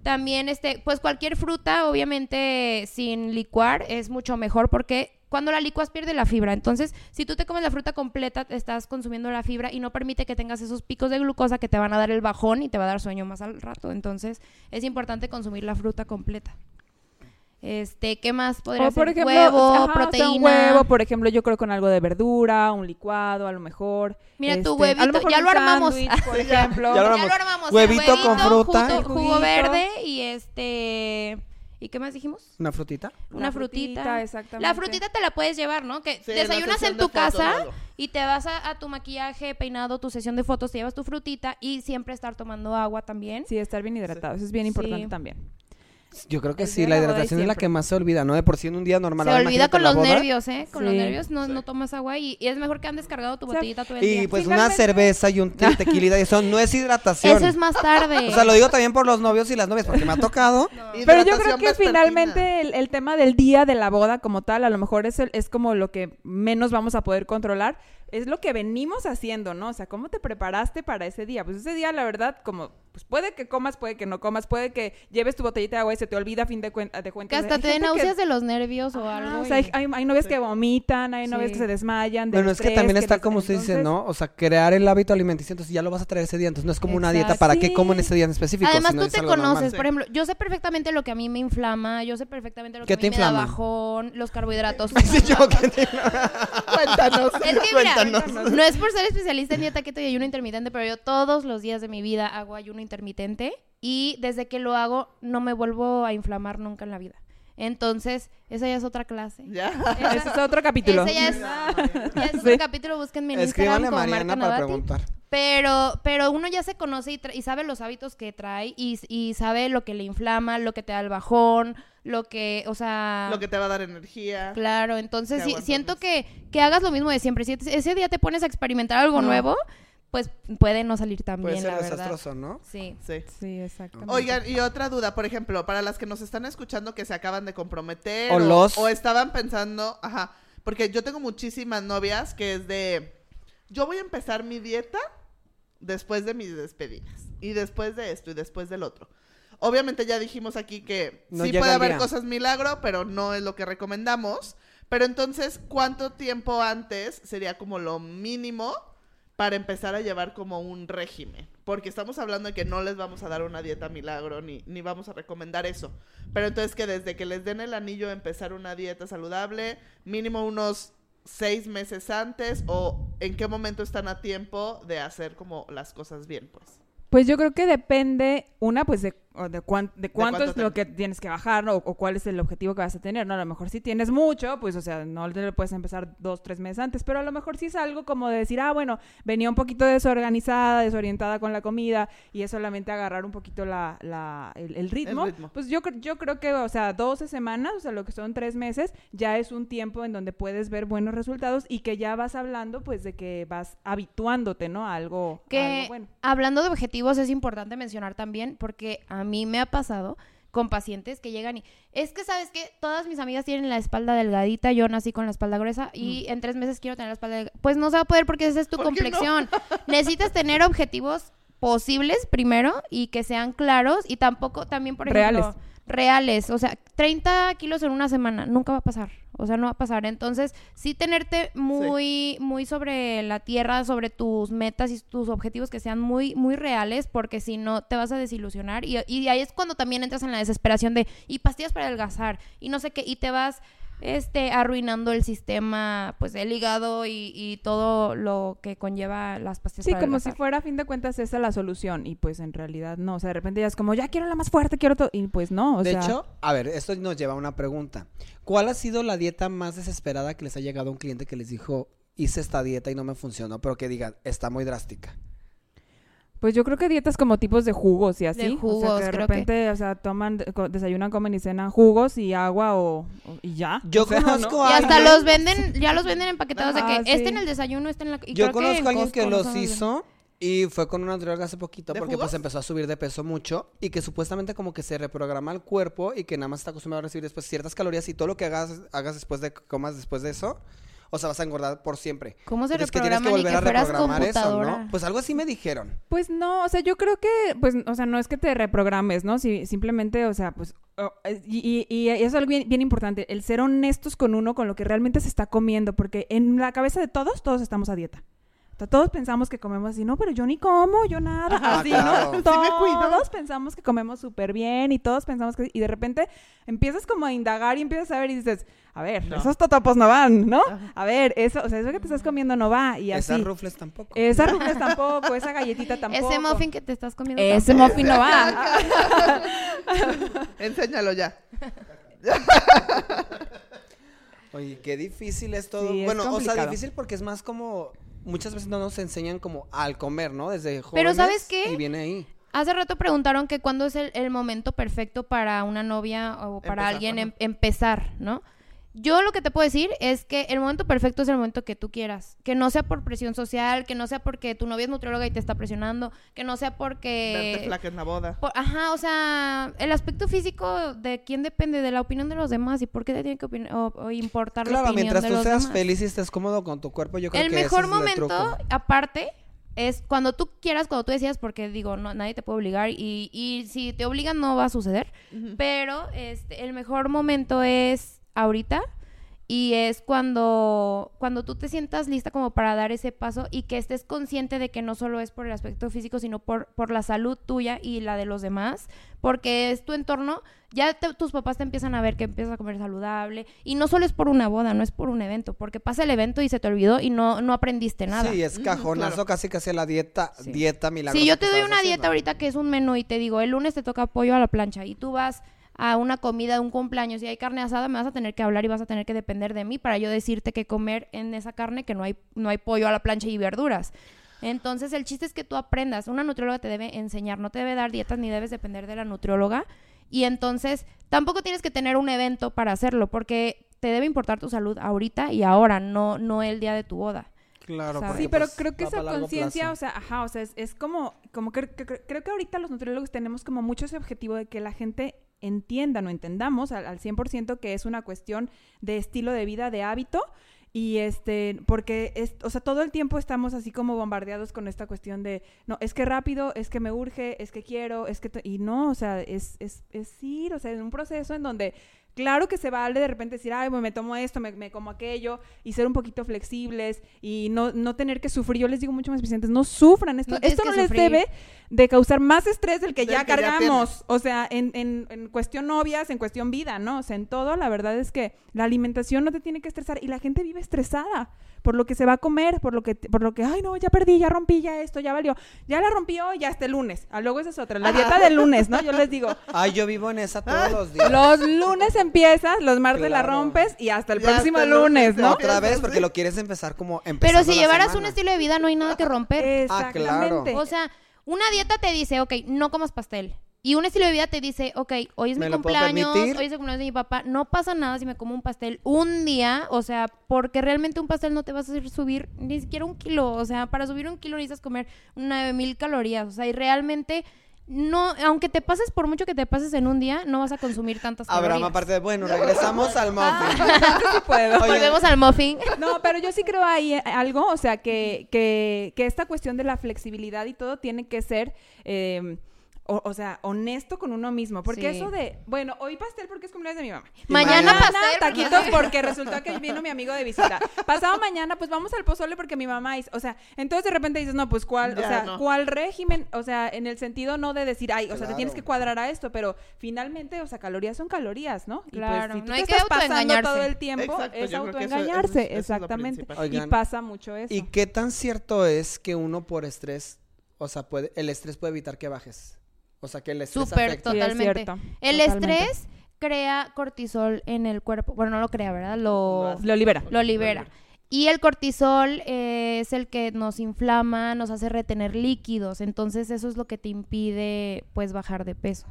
También, este, pues cualquier fruta, obviamente sin licuar, es mucho mejor porque cuando la licuas pierde la fibra. Entonces, si tú te comes la fruta completa, te estás consumiendo la fibra y no permite que tengas esos picos de glucosa que te van a dar el bajón y te va a dar sueño más al rato. Entonces, es importante consumir la fruta completa. Este, ¿qué más podría
O por
ser?
ejemplo,
huevo,
ajá, o sea,
proteína.
un huevo, por ejemplo, yo creo con algo de verdura, un licuado, a lo mejor.
Mira, tu
este,
huevito,
lo
ya lo
sándwich, por ejemplo.
Ya lo
Ya
armamos.
lo armamos.
Huevito con fruta.
jugo- verde y este... ¿Y qué más dijimos?
¿Una frutita?
Una, frutita.
exactamente.
La frutita te la puedes llevar, ¿no? Que
Sí,
desayunas en tu
de
casa y te vas a, a tu maquillaje, peinado, tu sesión de fotos, te llevas tu frutita y siempre estar tomando agua también.
Sí, estar bien hidratado. Eso es bien
Sí.
importante también.
Yo creo que
El
sí, la hidratación es la que más se olvida, ¿no? De por sí en un día normal.
Se
ahora
olvida con los
boda.
nervios, ¿eh? Con los nervios no, no tomas agua y, y es mejor que andes cargado tu
O sea,
botellita todo el día.
Y pues una cerveza y un te- tequilita y eso no es hidratación.
Eso es más tarde.
O sea, lo digo también por los novios y las novias, porque me ha tocado.
No.
Pero yo creo que
vespertina.
finalmente el, el tema del día de la boda como tal, a lo mejor es, el- es como lo que menos vamos a poder controlar. Es lo que venimos haciendo, ¿no? O sea, ¿cómo te preparaste para ese día? Pues ese día, la verdad, como, pues puede que comas, puede que no comas, puede que lleves tu botellita de agua y se te olvida a fin de, cuen- de
que
cuentas.
hasta
Hay
te den
gente que-
náuseas de los nervios o algo.
o sea, hay,
y-
hay, hay novias que vomitan, hay novias
Sí.
que se desmayan.
Bueno, es que también está como usted dice,
entonces-
¿no? O sea, crear el hábito alimenticio, entonces ya lo vas a traer ese día, entonces no es como una dieta para qué
Sí.
como en ese día en específico.
Además, tú te
normal.
conoces. Por ejemplo, yo sé perfectamente lo que a mí me inflama, yo sé perfectamente lo que
¿Qué
a mí
te
me da bajón, los carbohidratos.
Que
Cuéntanos.
Es que mira,
Cuéntanos.
no es por ser especialista en dieta keto y ayuno intermitente, pero yo todos los días de mi vida hago ayuno intermitente y desde que lo hago no me vuelvo a inflamar nunca en la vida. Entonces, esa ya es otra clase.
Ya.
Esa-
Ese es otro capítulo.
ese ya es, ya es
Sí.
otro capítulo, búsquenme en Instagram
Escríbanle a Mariana para preguntar.
Pero, pero uno ya se conoce y, tra- y sabe los hábitos que trae y, y sabe lo que le inflama, lo que te da el bajón, lo que, o sea...
Lo que te va a dar energía.
Claro, entonces sí, siento que, que hagas lo mismo de siempre. Si ese- día te pones a experimentar algo
No.
nuevo, pues puede no salir tan
Puede
bien,
ser
la verdad.
desastroso, ¿no?
Sí.
Sí.
Sí, exactamente.
Oigan, y otra duda, por ejemplo, para las que nos están escuchando que se acaban de comprometer
O los.
o estaban pensando, ajá, porque yo tengo muchísimas novias que es de, yo voy a empezar mi dieta después de mis despedidas y después de esto y después del otro. Obviamente ya dijimos aquí que
No
sí puede haber cosas milagro, pero no es lo que recomendamos. Pero entonces, ¿cuánto tiempo antes sería como lo mínimo para empezar a llevar como un régimen? Porque estamos hablando de que no les vamos a dar una dieta milagro ni, ni vamos a recomendar eso. Pero entonces que desde que les den el anillo empezar una dieta saludable, mínimo unos seis meses antes o en qué momento están a tiempo de hacer como las cosas bien, pues.
Pues yo creo que depende, una, pues de, o de, cuán- de cuánto
cuánto
es lo que tienes que bajar, ¿no? O, o cuál es el objetivo que vas a tener, ¿no? A lo mejor si tienes mucho, pues, o sea, no te lo puedes empezar dos, tres meses antes, pero a lo mejor sí es algo como de decir, ah, bueno, venía un poquito desorganizada, desorientada con la comida, y es solamente agarrar un poquito la, la, el, el ritmo.
ritmo.
Pues yo, yo creo que, o sea, 12 semanas, o sea, lo que son tres meses, ya es un tiempo en donde puedes ver buenos resultados y que ya vas hablando, pues, de que vas habituándote, ¿no? A algo, a
Que
algo bueno.
hablando de objetivos es importante mencionar también porque a mí me ha pasado con pacientes que llegan y es que sabes que todas mis amigas tienen la espalda delgadita, yo nací con la espalda gruesa y en tres meses quiero tener la espalda delgada. Pues no se va a poder porque esa es tu complexión. Necesitas tener objetivos posibles primero y que sean claros y tampoco también por ejemplo
Reales.
Reales, o sea, 30 kilos en una semana, nunca va a pasar, o sea, no va a pasar. Entonces, sí tenerte muy, muy sobre la tierra, sobre tus metas y tus objetivos que sean muy, muy reales, porque si no, te vas a desilusionar. Y, y ahí es cuando también entras en la desesperación de, y pastillas para adelgazar, y no sé qué, y te vas este arruinando el sistema, pues el hígado y, y todo lo que conlleva las pastillas
Sí,
para
como si fuera a fin de cuentas esa la solución y pues en realidad no, o sea, de repente ya es como, ya quiero la más fuerte, quiero todo y pues no, o
de
sea,
hecho, a ver, esto nos lleva a una pregunta. ¿Cuál ha sido la dieta más desesperada que les ha llegado a un cliente que les dijo, hice esta dieta y no me funcionó, pero que digan, está muy drástica?
Pues yo creo que dietas como tipos de jugos y así, o sea,
jugos,
que de
creo que-
repente, o sea, toman, desayunan, comen y cenan jugos y agua o, o- y ya.
Yo
o sea,
conozco
¿no?
a
Y hasta los venden, ya los venden empaquetados de
Ah,
que este
sí.
en el desayuno, este en la... y
Yo
creo que
conozco a alguien que los
no
hizo y fue con una nutrióloga hace poquito
¿De
porque pues
jugos?
empezó a subir de peso mucho y que supuestamente como que se reprograma el cuerpo y que nada más está acostumbrado a recibir después ciertas calorías y todo lo que hagas hagas después de que comas después de eso, o sea, vas a engordar por siempre.
¿Cómo se
Entonces, que tienes que volver
que
a reprogramar eso? ¿no? Pues algo así me dijeron.
Pues no, o sea, yo creo que, pues, o sea, no es que te reprogrames, ¿no? Si, simplemente, o sea, pues, oh, es- y, y, y eso es algo bien, bien importante, el ser honestos con uno, con lo que realmente se está comiendo, porque en la cabeza de todos, todos estamos a dieta. O sea, todos pensamos que comemos así, no, pero yo ni como, yo nada,
Ajá,
así,
claro.
¿no?
Sí
Todos
me cuido.
pensamos que comemos súper bien y todos pensamos que... Y de repente empiezas como a indagar y empiezas a ver y dices, a ver,
No.
esos totopos no van, ¿no?
Ajá.
A ver, eso, o sea, eso que te estás comiendo no va y así.
Esas rufles tampoco.
Esa rufles tampoco, esa galletita tampoco.
Ese muffin que te estás comiendo.
Ese
tampoco.
muffin no va.
Enséñalo ya.
Oye, qué difícil es todo.
Sí, es
bueno, o sea, difícil porque es más como muchas veces no nos enseñan como al comer, ¿no? Desde jóvenes.
Pero ¿sabes qué?
Y viene ahí.
Hace rato preguntaron que cuándo es el, el momento perfecto para una novia o para
Empezar,
alguien em- empezar, ¿no? Yo lo que te puedo decir es que el momento perfecto es el momento que tú quieras. Que no sea por presión social, que no sea porque tu novia es nutrióloga y te está presionando, que no sea
Verte
porque...
flaca en la boda.
por- ajá, o sea, el aspecto físico de quién depende, de la opinión de los demás y por qué te tiene que o- o importar la
Claro,
opinión
mientras
de
tú
los
seas
demás.
feliz y estés cómodo con tu cuerpo, yo creo
El
que ese
mejor
es el
momento,
truco.
aparte, es cuando tú quieras, cuando tú decidas, porque digo, no, nadie te puede obligar y, y si te obligan no va a suceder,
Ujú.
pero este, el mejor momento es ahorita y es cuando, cuando tú te sientas lista como para dar ese paso y que estés consciente de que no solo es por el aspecto físico, sino por, por la salud tuya y la de los demás, porque es tu entorno, ya te- tus papás te empiezan a ver que empiezas a comer saludable y no solo es por una boda, no es por un evento, porque pasa el evento y se te olvidó y no, no aprendiste nada.
Sí, es cajonazo
claro.
casi casi la dieta,
Sí.
dieta milagrosa.
Si yo te doy una
haciendo.
dieta ahorita que es un menú y te digo, el lunes te toca pollo a la plancha y tú vas a una comida, un cumpleaños y hay carne asada, me vas a tener que hablar y vas a tener que depender de mí para yo decirte qué comer en esa carne, que no hay, no hay pollo a la plancha y verduras. Entonces el chiste es que tú aprendas. Una nutrióloga te debe enseñar, no te debe dar dietas ni debes depender de la nutrióloga. Y entonces tampoco tienes que tener un evento para hacerlo, porque te debe importar tu salud ahorita y ahora, no, no el día de tu boda.
Claro, porque,
Sí, pero
pues,
creo que esa conciencia, o sea, ajá, o sea, es, es como, como que- creo que ahorita los nutriólogos tenemos como mucho ese objetivo de que la gente entienda, no entendamos al, al 100% que es una cuestión de estilo de vida, de hábito, y este, porque, es, o sea, todo el tiempo estamos así como bombardeados con esta cuestión de, no, es que rápido, es que me urge, es que quiero, es que, y no, o sea, es, es, es ir, o sea, en un proceso en donde Claro que se vale de repente decir, ay, bueno, me tomo esto, me, me como aquello, y ser un poquito flexibles y no, no tener que sufrir. Yo les digo mucho a mis pacientes, no sufran, esto
No
esto no les
sufrir.
debe de causar más estrés del que
Del
ya
que ya
cargamos. o sea, en, en, en cuestión novias, en cuestión vida, ¿no? O sea, en todo, la verdad es que la alimentación no te tiene que estresar y la gente vive estresada por lo que se va a comer, por lo que, por lo que, ay, no, ya perdí, ya rompí, ya esto, ya valió. Ya la rompí hoy, ya hasta el lunes. Ah, luego esa es otra, la dieta del lunes, ¿no? Yo les digo,
Ay, yo vivo en esa todos los días.
los lunes empiezas, los martes la
Claro.
rompes y hasta el
Ya
próximo
hasta el
lunes,
lunes,
¿no?
Otra vez, porque lo quieres empezar como
Pero
empezando
si
la
llevaras un estilo de vida no hay nada que romper.
Exactamente.
O sea, una dieta te dice, ok, no comas pastel. Y un estilo de vida te dice, ok, hoy es
¿Me
mi cumpleaños, hoy es el cumpleaños de mi papá, no pasa nada si me como un pastel un día, o sea, porque realmente un pastel no te vas a hacer subir ni siquiera un kilo, o sea, para subir un kilo necesitas comer 9000 calorías, o sea, y realmente no, aunque te pases por mucho que te pases en un día, no vas a consumir tantas calorías.
Abraham, aparte de, bueno, regresamos al muffin.
Sí puedo.
Oigan,
Volvemos al muffin.
No, pero yo sí creo ahí eh, algo, o sea, que, que, que esta cuestión de la flexibilidad y todo tiene que ser, eh, o, o sea, honesto con uno mismo. Porque
Sí.
eso de, bueno, hoy pastel porque es cumpleaños de mi mamá.
Mañana
mañana
pastel.
taquitos porque resultó que vino mi amigo de visita. Pasado mañana, pues vamos al pozole porque mi mamá hizo, o sea, entonces de repente dices, no, pues cuál, o sea,
no.
cuál régimen, o sea, en el sentido no de decir, ay, o sea, te
Claro.
tienes que cuadrar a esto, pero finalmente, o sea, calorías son calorías, ¿no?
Claro,
y pues si tú
no
te
hay que
estás pasando
autoengañarse.
todo el tiempo,
Exacto,
es autoengañarse,
eso es- eso es lo
exactamente. Y pasa mucho eso.
¿y qué tan cierto es que uno por estrés, o sea, puede, el estrés puede evitar que bajes? O sea, que el estrés
Súper,
afecta.
Sí, es
totalmente.
cierto,
El
totalmente.
estrés crea cortisol en el cuerpo. Bueno, no lo crea, ¿verdad? Lo,
libera.
lo libera. Y el cortisol eh, es el que nos inflama, nos hace retener líquidos. Entonces eso es lo que te impide, pues, bajar de peso.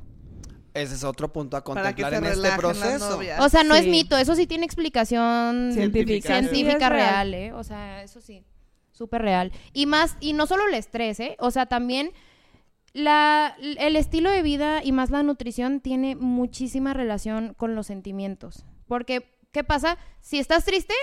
Ese es otro punto a contemplar en este proceso.
O sea, no es
Sí.
mito, eso sí tiene explicación
Científica. Sí,
real, ¿eh? O sea, eso sí, súper real. Y más, y no solo el estrés, ¿eh? O sea, también la, el estilo de vida y más la nutrición tiene muchísima relación con los sentimientos. Porque, ¿qué pasa? Si estás triste,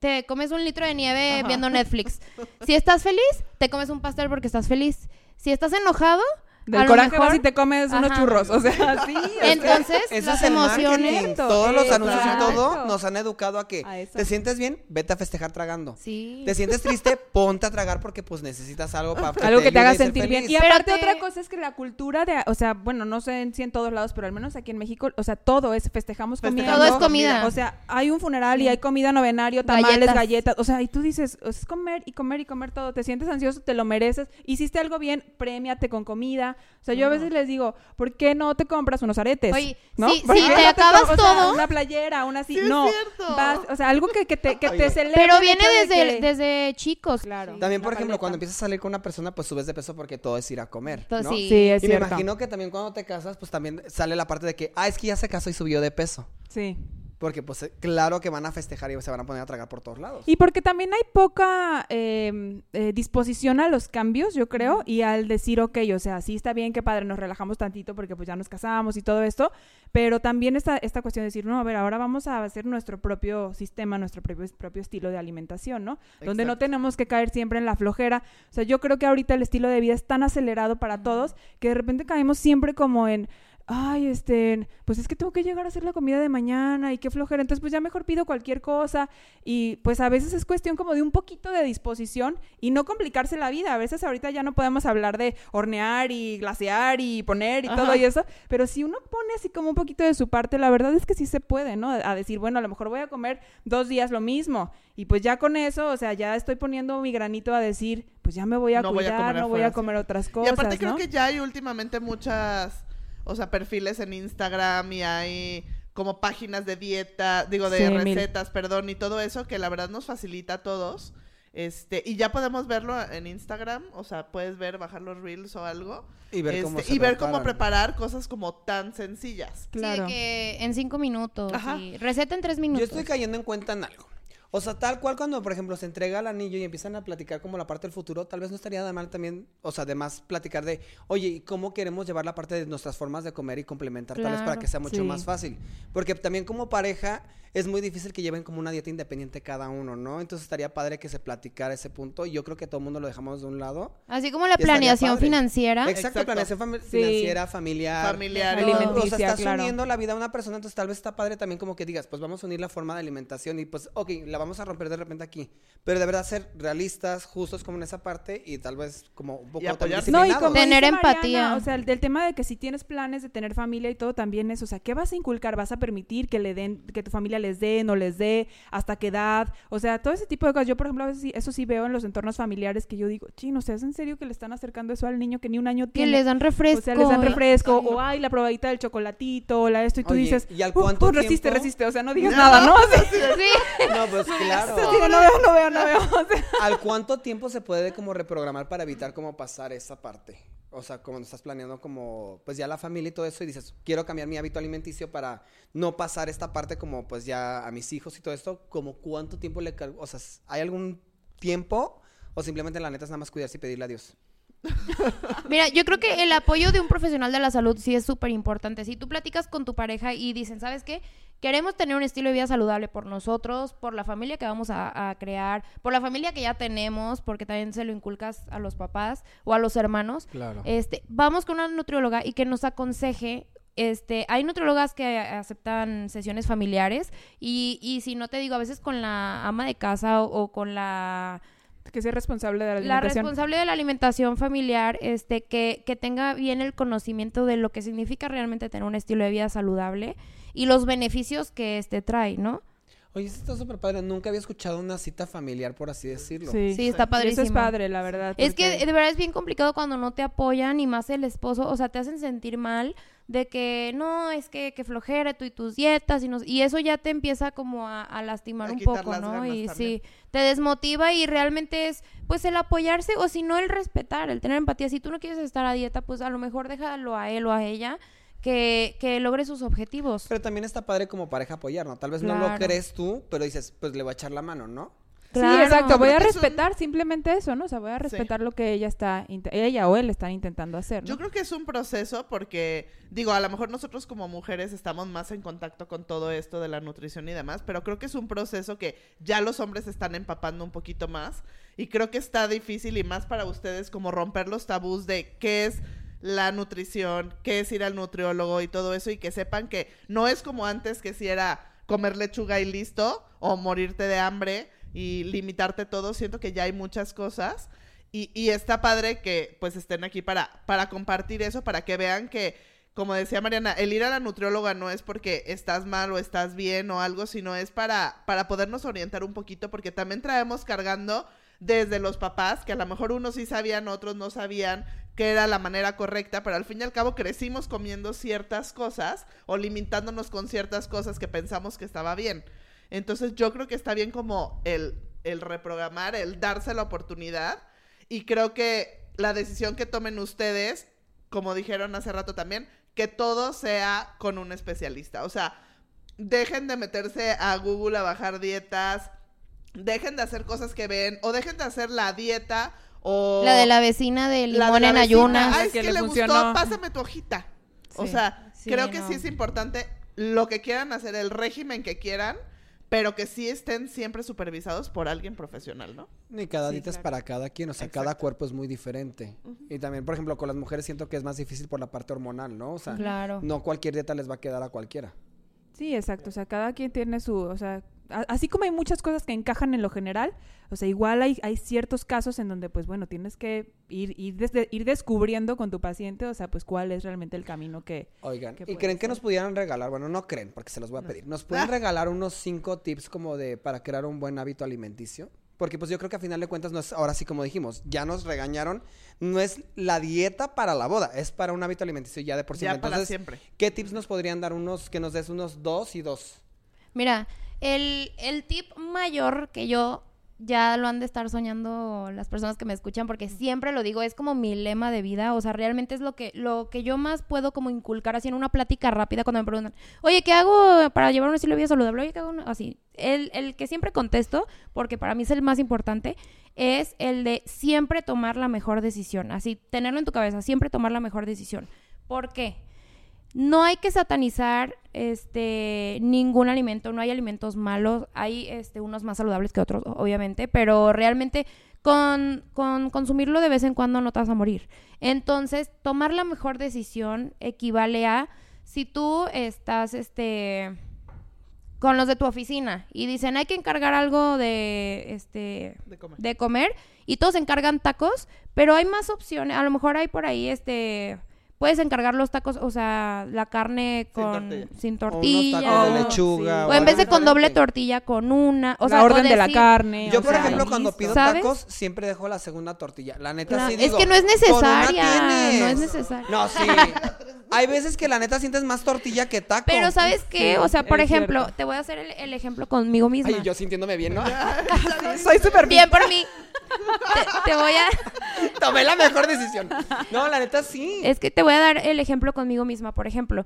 te comes un litro de nieve
Ajá.
viendo Netflix. Si estás feliz, te comes un pastel porque estás feliz. Si estás enojado,
Del coraje vas y te comes unos churros, o sea, sí.
Entonces,
es marketing. Todos los anuncios y todo nos han educado a que te sientes bien, vete a festejar tragando.
Sí.
Te sientes triste, ponte a tragar porque pues necesitas algo para
que algo que te haga sentir bien. Y aparte otra cosa es que la cultura de, o sea, bueno, no sé si en todos lados, pero al menos aquí en México, o sea, todo es festejamos comida.
Todo es comida.
O sea, hay un funeral y hay comida novenario, tamales, galletas. O sea, y tú dices, es comer y comer y comer todo. Te sientes ansioso, te lo mereces. Hiciste algo bien, premiate con comida. O sea, yo a veces les digo, ¿por qué no te compras unos aretes?
Oye, ¿no? si, te acabas todo.
una playera, una así. no. o sea, algo que, que te, que te celebre.
Pero viene desde, desde chicos.
Claro.
También, por ejemplo, cuando empiezas a salir con una persona, pues subes de peso porque todo es ir a comer. ¿no?
Sí, sí es
y me imagino que también cuando te casas, pues también sale la parte de que, ah, es que ya se casó y subió de peso.
Sí.
Porque pues eh, claro que van a festejar y se van a poner a tragar por todos lados.
Y porque también hay poca em, eh, disposición a los cambios, yo creo, y al decir, ok, o sea, sí está bien que padre, nos relajamos tantito porque pues ya nos casamos y todo esto, pero también esta, esta cuestión de decir, no, a ver, ahora vamos a hacer nuestro propio sistema, nuestro propio, propio estilo de alimentación, ¿no? Donde no tenemos que caer siempre en la flojera. O sea, yo creo que ahorita el estilo de vida es tan acelerado para todos que de repente caemos siempre como en ay, este, pues es que tengo que llegar a hacer la comida de mañana y qué flojera, entonces pues ya mejor pido cualquier cosa y pues a veces es cuestión como de un poquito de disposición y no complicarse la vida, a veces ahorita ya no podemos hablar de hornear y glasear y poner y todo y eso, pero si uno pone así como un poquito de su parte, la verdad es que sí se puede, ¿no? A decir, bueno, a lo mejor voy a comer dos días lo mismo y pues ya con eso, o sea, ya estoy poniendo mi granito a decir, pues ya me voy a cuidar, no voy a comer otras cosas. Y
aparte creo que ya hay últimamente muchas o sea, perfiles en Instagram y hay como páginas de dieta, digo, de recetas, perdón, y todo eso que la verdad nos facilita a todos. Este, y ya podemos verlo en Instagram, o sea, puedes ver, bajar los reels o algo.
Y ver, cómo,
este, y ver cómo preparar cosas como tan sencillas.
Claro. Sí, que en cinco minutos. Receta en tres minutos.
Yo estoy cayendo en cuenta en algo. O sea, tal cual cuando, por ejemplo, se entrega el anillo y empiezan a platicar como la parte del futuro, tal vez no estaría de mal también, o sea, además platicar de, oye, ¿y cómo queremos llevar la parte de nuestras formas de comer y complementar tal vez para que sea mucho más fácil? Porque también como pareja es muy difícil que lleven como una dieta independiente cada uno, ¿no? Entonces estaría padre que se platicara ese punto y yo creo que todo el mundo lo dejamos de un lado.
Así como la planeación financiera.
Exacto, planeación financiera, familiar.
Familiar.
Alimenticia, o sea, estás uniendo la vida a una persona, entonces tal vez está padre también como que digas, pues vamos a unir la forma de alimentación y pues, ok, la vamos a romper de repente aquí. Pero de verdad ser realistas, justos como en esa parte y tal vez como un poco...
Y
no, y como tener empatía. o sea, el, del tema de que si tienes planes de tener familia y todo también es, o sea, ¿qué vas a inculcar? ¿Vas a permitir que le den, que tu familia les dé, no les dé, hasta qué edad, o sea, todo ese tipo de cosas. Yo, por ejemplo, a veces eso sí veo en los entornos familiares que yo digo, chino, ¿es en serio que le están acercando eso al niño que ni un año tiene?
Que les dan refresco.
O sea, les dan refresco, o ay, la probadita del chocolatito, o la esto, y tú dices,
¿y al cuánto
uh, resiste, resiste, o sea, no digas nada, ¿no?
sí. No, pues claro.
no veo, no veo, no veo.
¿Al cuánto tiempo se puede como reprogramar para evitar como pasar esa parte? O sea, como estás planeando como, pues ya la familia y todo eso y dices, quiero cambiar mi hábito alimenticio para no pasar esta parte como, pues ya a mis hijos y todo esto, como cuánto tiempo le, o sea, ¿hay algún tiempo o simplemente la neta es nada más cuidarse y pedirle a Dios?
Mira, yo creo que el apoyo de un profesional de la salud sí es súper importante. Si tú platicas con tu pareja y dicen, ¿sabes qué? Queremos tener un estilo de vida saludable por nosotros, por la familia que vamos a, crear, por la familia que ya tenemos, porque también se lo inculcas a los papás o a los hermanos.
Claro.
Este, vamos con una nutrióloga y que nos aconseje este, hay nutriólogas que aceptan sesiones familiares y, y si no te digo, a veces con la ama de casa o con la
que sea responsable de la alimentación.
La responsable de la alimentación familiar, este, que, que tenga bien el conocimiento de lo que significa realmente tener un estilo de vida saludable y los beneficios que este trae, ¿no?
Oye, esto está súper padre. Nunca había escuchado una cita familiar, por así decirlo.
Sí, sí está padrísimo.
Eso es padre, la verdad.
Es que de verdad es bien complicado cuando no te apoyan y más el esposo, o sea, te hacen sentir mal de que no, es que, que flojera tú y tus dietas y, no, y eso ya te empieza como a, lastimar un poco, ¿no? Y sí, te desmotiva y realmente es pues el apoyarse o si no el respetar, el tener empatía. Si tú no quieres estar a dieta, pues a lo mejor déjalo a él o a ella que, que, logre sus objetivos.
Pero también está padre como pareja apoyar, ¿no? Tal vez no lo crees tú, pero dices, pues le voy a echar la mano, ¿no?
Sí, exacto. Voy a respetar simplemente eso, ¿no? O sea, voy a respetar lo que ella está, ella o él están intentando hacer. ¿no?
Yo creo que es un proceso porque, digo, a lo mejor nosotros como mujeres estamos más en contacto con todo esto de la nutrición y demás, pero creo que es un proceso que ya los hombres están empapando un poquito más y creo que está difícil y más para ustedes como romper los tabús de qué es la nutrición, qué es ir al nutriólogo y todo eso y que sepan que no es como antes que si era comer lechuga y listo o morirte de hambre y limitarte todo. Siento que ya hay muchas cosas y, y está padre que pues estén aquí para, para compartir eso, para que vean que, como decía Mariana, el ir a la nutrióloga no es porque estás mal o estás bien o algo, sino es para, para podernos orientar un poquito, porque también traemos cargando desde los papás, que a lo mejor unos sí sabían, otros no sabían que era la manera correcta, pero al fin y al cabo crecimos comiendo ciertas cosas o limitándonos con ciertas cosas que pensamos que estaba bien. Entonces yo creo que está bien como el, el reprogramar, el darse la oportunidad y creo que la decisión que tomen ustedes, como dijeron hace rato también, que todo sea con un especialista. O sea, dejen de meterse a Google a bajar dietas, dejen de hacer cosas que ven o dejen de hacer la dieta o
La de la vecina de
la
limón en ayunas.
Ay, es
que
que,
le
le
funcionó.
gustó, pásame tu hojita. O sea,
Sí,
creo que
no.
sí es importante lo que quieran hacer, el régimen que quieran, pero que sí estén siempre supervisados por alguien profesional, ¿no?
Y cada
Sí,
dieta es para cada quien, o sea, cada cuerpo es muy diferente. Y también, por ejemplo, con las mujeres siento que es más difícil por la parte hormonal, ¿no? O sea,
Claro.
no cualquier dieta les va a quedar a cualquiera.
Sí, exacto. O sea, cada quien tiene su, o sea, a- así como hay muchas cosas que encajan en lo general, o sea, igual hay, hay ciertos casos en donde, pues bueno, tienes que ir, ir, desde- ir descubriendo con tu paciente, o sea, pues cuál es realmente el camino que...
Oigan,
¿Qué
¿y creen que nos pudieran regalar? Bueno, no creen, porque se los voy a pedir. ¿Nos pueden
Ah.
regalar unos cinco tips como de para crear un buen hábito alimenticio? Porque pues yo creo que a final de cuentas no es, ahora sí como dijimos, ya nos regañaron, no es la dieta para la boda, es para un hábito alimenticio ya de por sí.
ya para
Entonces,
siempre.
¿qué tips nos podrían dar unos, que nos des unos dos y dos?
Mira, el, el tip mayor que yo ya lo han de estar soñando las personas que me escuchan, porque siempre lo digo, es como mi lema de vida, o sea, realmente es lo que, lo que yo más puedo como inculcar así en una plática rápida cuando me preguntan, oye, ¿qué hago para llevar un estilo de vida saludable? Oye, ¿qué hago? Así, el, el que siempre contesto, porque para mí es el más importante, es el de siempre tomar la mejor decisión, así, tenerlo en tu cabeza, siempre tomar la mejor decisión. ¿Por qué? No hay que satanizar este ningún alimento, no hay alimentos malos, hay este unos más saludables que otros, obviamente, pero realmente con, con consumirlo de vez en cuando no te vas a morir. Entonces, tomar la mejor decisión equivale a si tú estás este con los de tu oficina y dicen hay que encargar algo de este
De comer.
de comer y todos encargan tacos, pero hay más opciones. A lo mejor hay por ahí, este, puedes encargar los tacos, o sea, la carne
Sin
con
tortilla.
sin
O unos
tortilla.
tacos de lechuga.
sí.
O en vez de con doble tortilla, con una. O
la
sea, o
orden de la carne.
Yo, por
sea,
ejemplo, cuando pido
¿Sabes?
tacos, siempre dejo la segunda tortilla. La neta
Claro,
sí
es
digo,
que no es
"Con una
necesaria,
tienes".
no es necesaria.
No, sí. Hay veces que la neta sientes más tortilla que taco.
Pero ¿sabes qué? O sea, por
es
ejemplo,
cierto.
te voy a hacer el, el ejemplo conmigo misma.
Ay, yo sintiéndome bien, ¿no?
Soy súper
Bien por mí. Te, te voy a...
Tomé la mejor decisión. No, la neta sí.
Es que te voy a dar el ejemplo conmigo misma. Por ejemplo,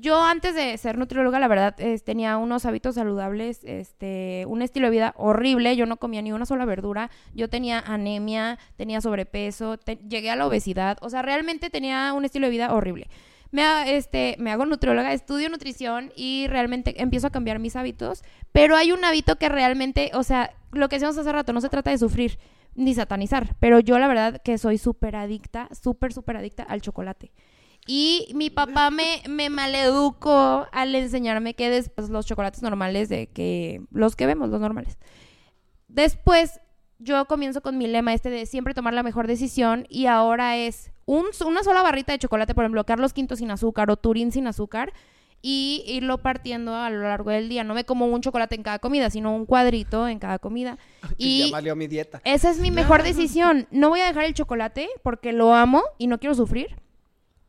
yo antes de ser nutrióloga, la verdad, es- tenía unos hábitos saludables, este, un estilo de vida horrible. Yo no comía ni una sola verdura. Yo tenía anemia, tenía sobrepeso, te- llegué a la obesidad. O sea, realmente tenía un estilo de vida horrible. Me, este, me hago nutrióloga, estudio nutrición y realmente empiezo a cambiar mis hábitos. Pero hay un hábito que realmente, o sea, lo que decíamos hace rato, no se trata de sufrir ni satanizar. Pero yo la verdad que soy súper adicta, súper, súper adicta al chocolate. Y mi papá me, me maleducó al enseñarme que después los chocolates normales de que los que vemos, los normales. Después yo comienzo con mi lema este de siempre tomar la mejor decisión y ahora es un, una sola barrita de chocolate, por ejemplo, Carlos V sin azúcar o Turín sin azúcar y irlo partiendo a lo largo del día. No me como un chocolate en cada comida, sino un cuadrito en cada comida.
Y ya valió mi dieta.
esa es mi mejor decisión. No voy a dejar el chocolate porque lo amo y no quiero sufrir.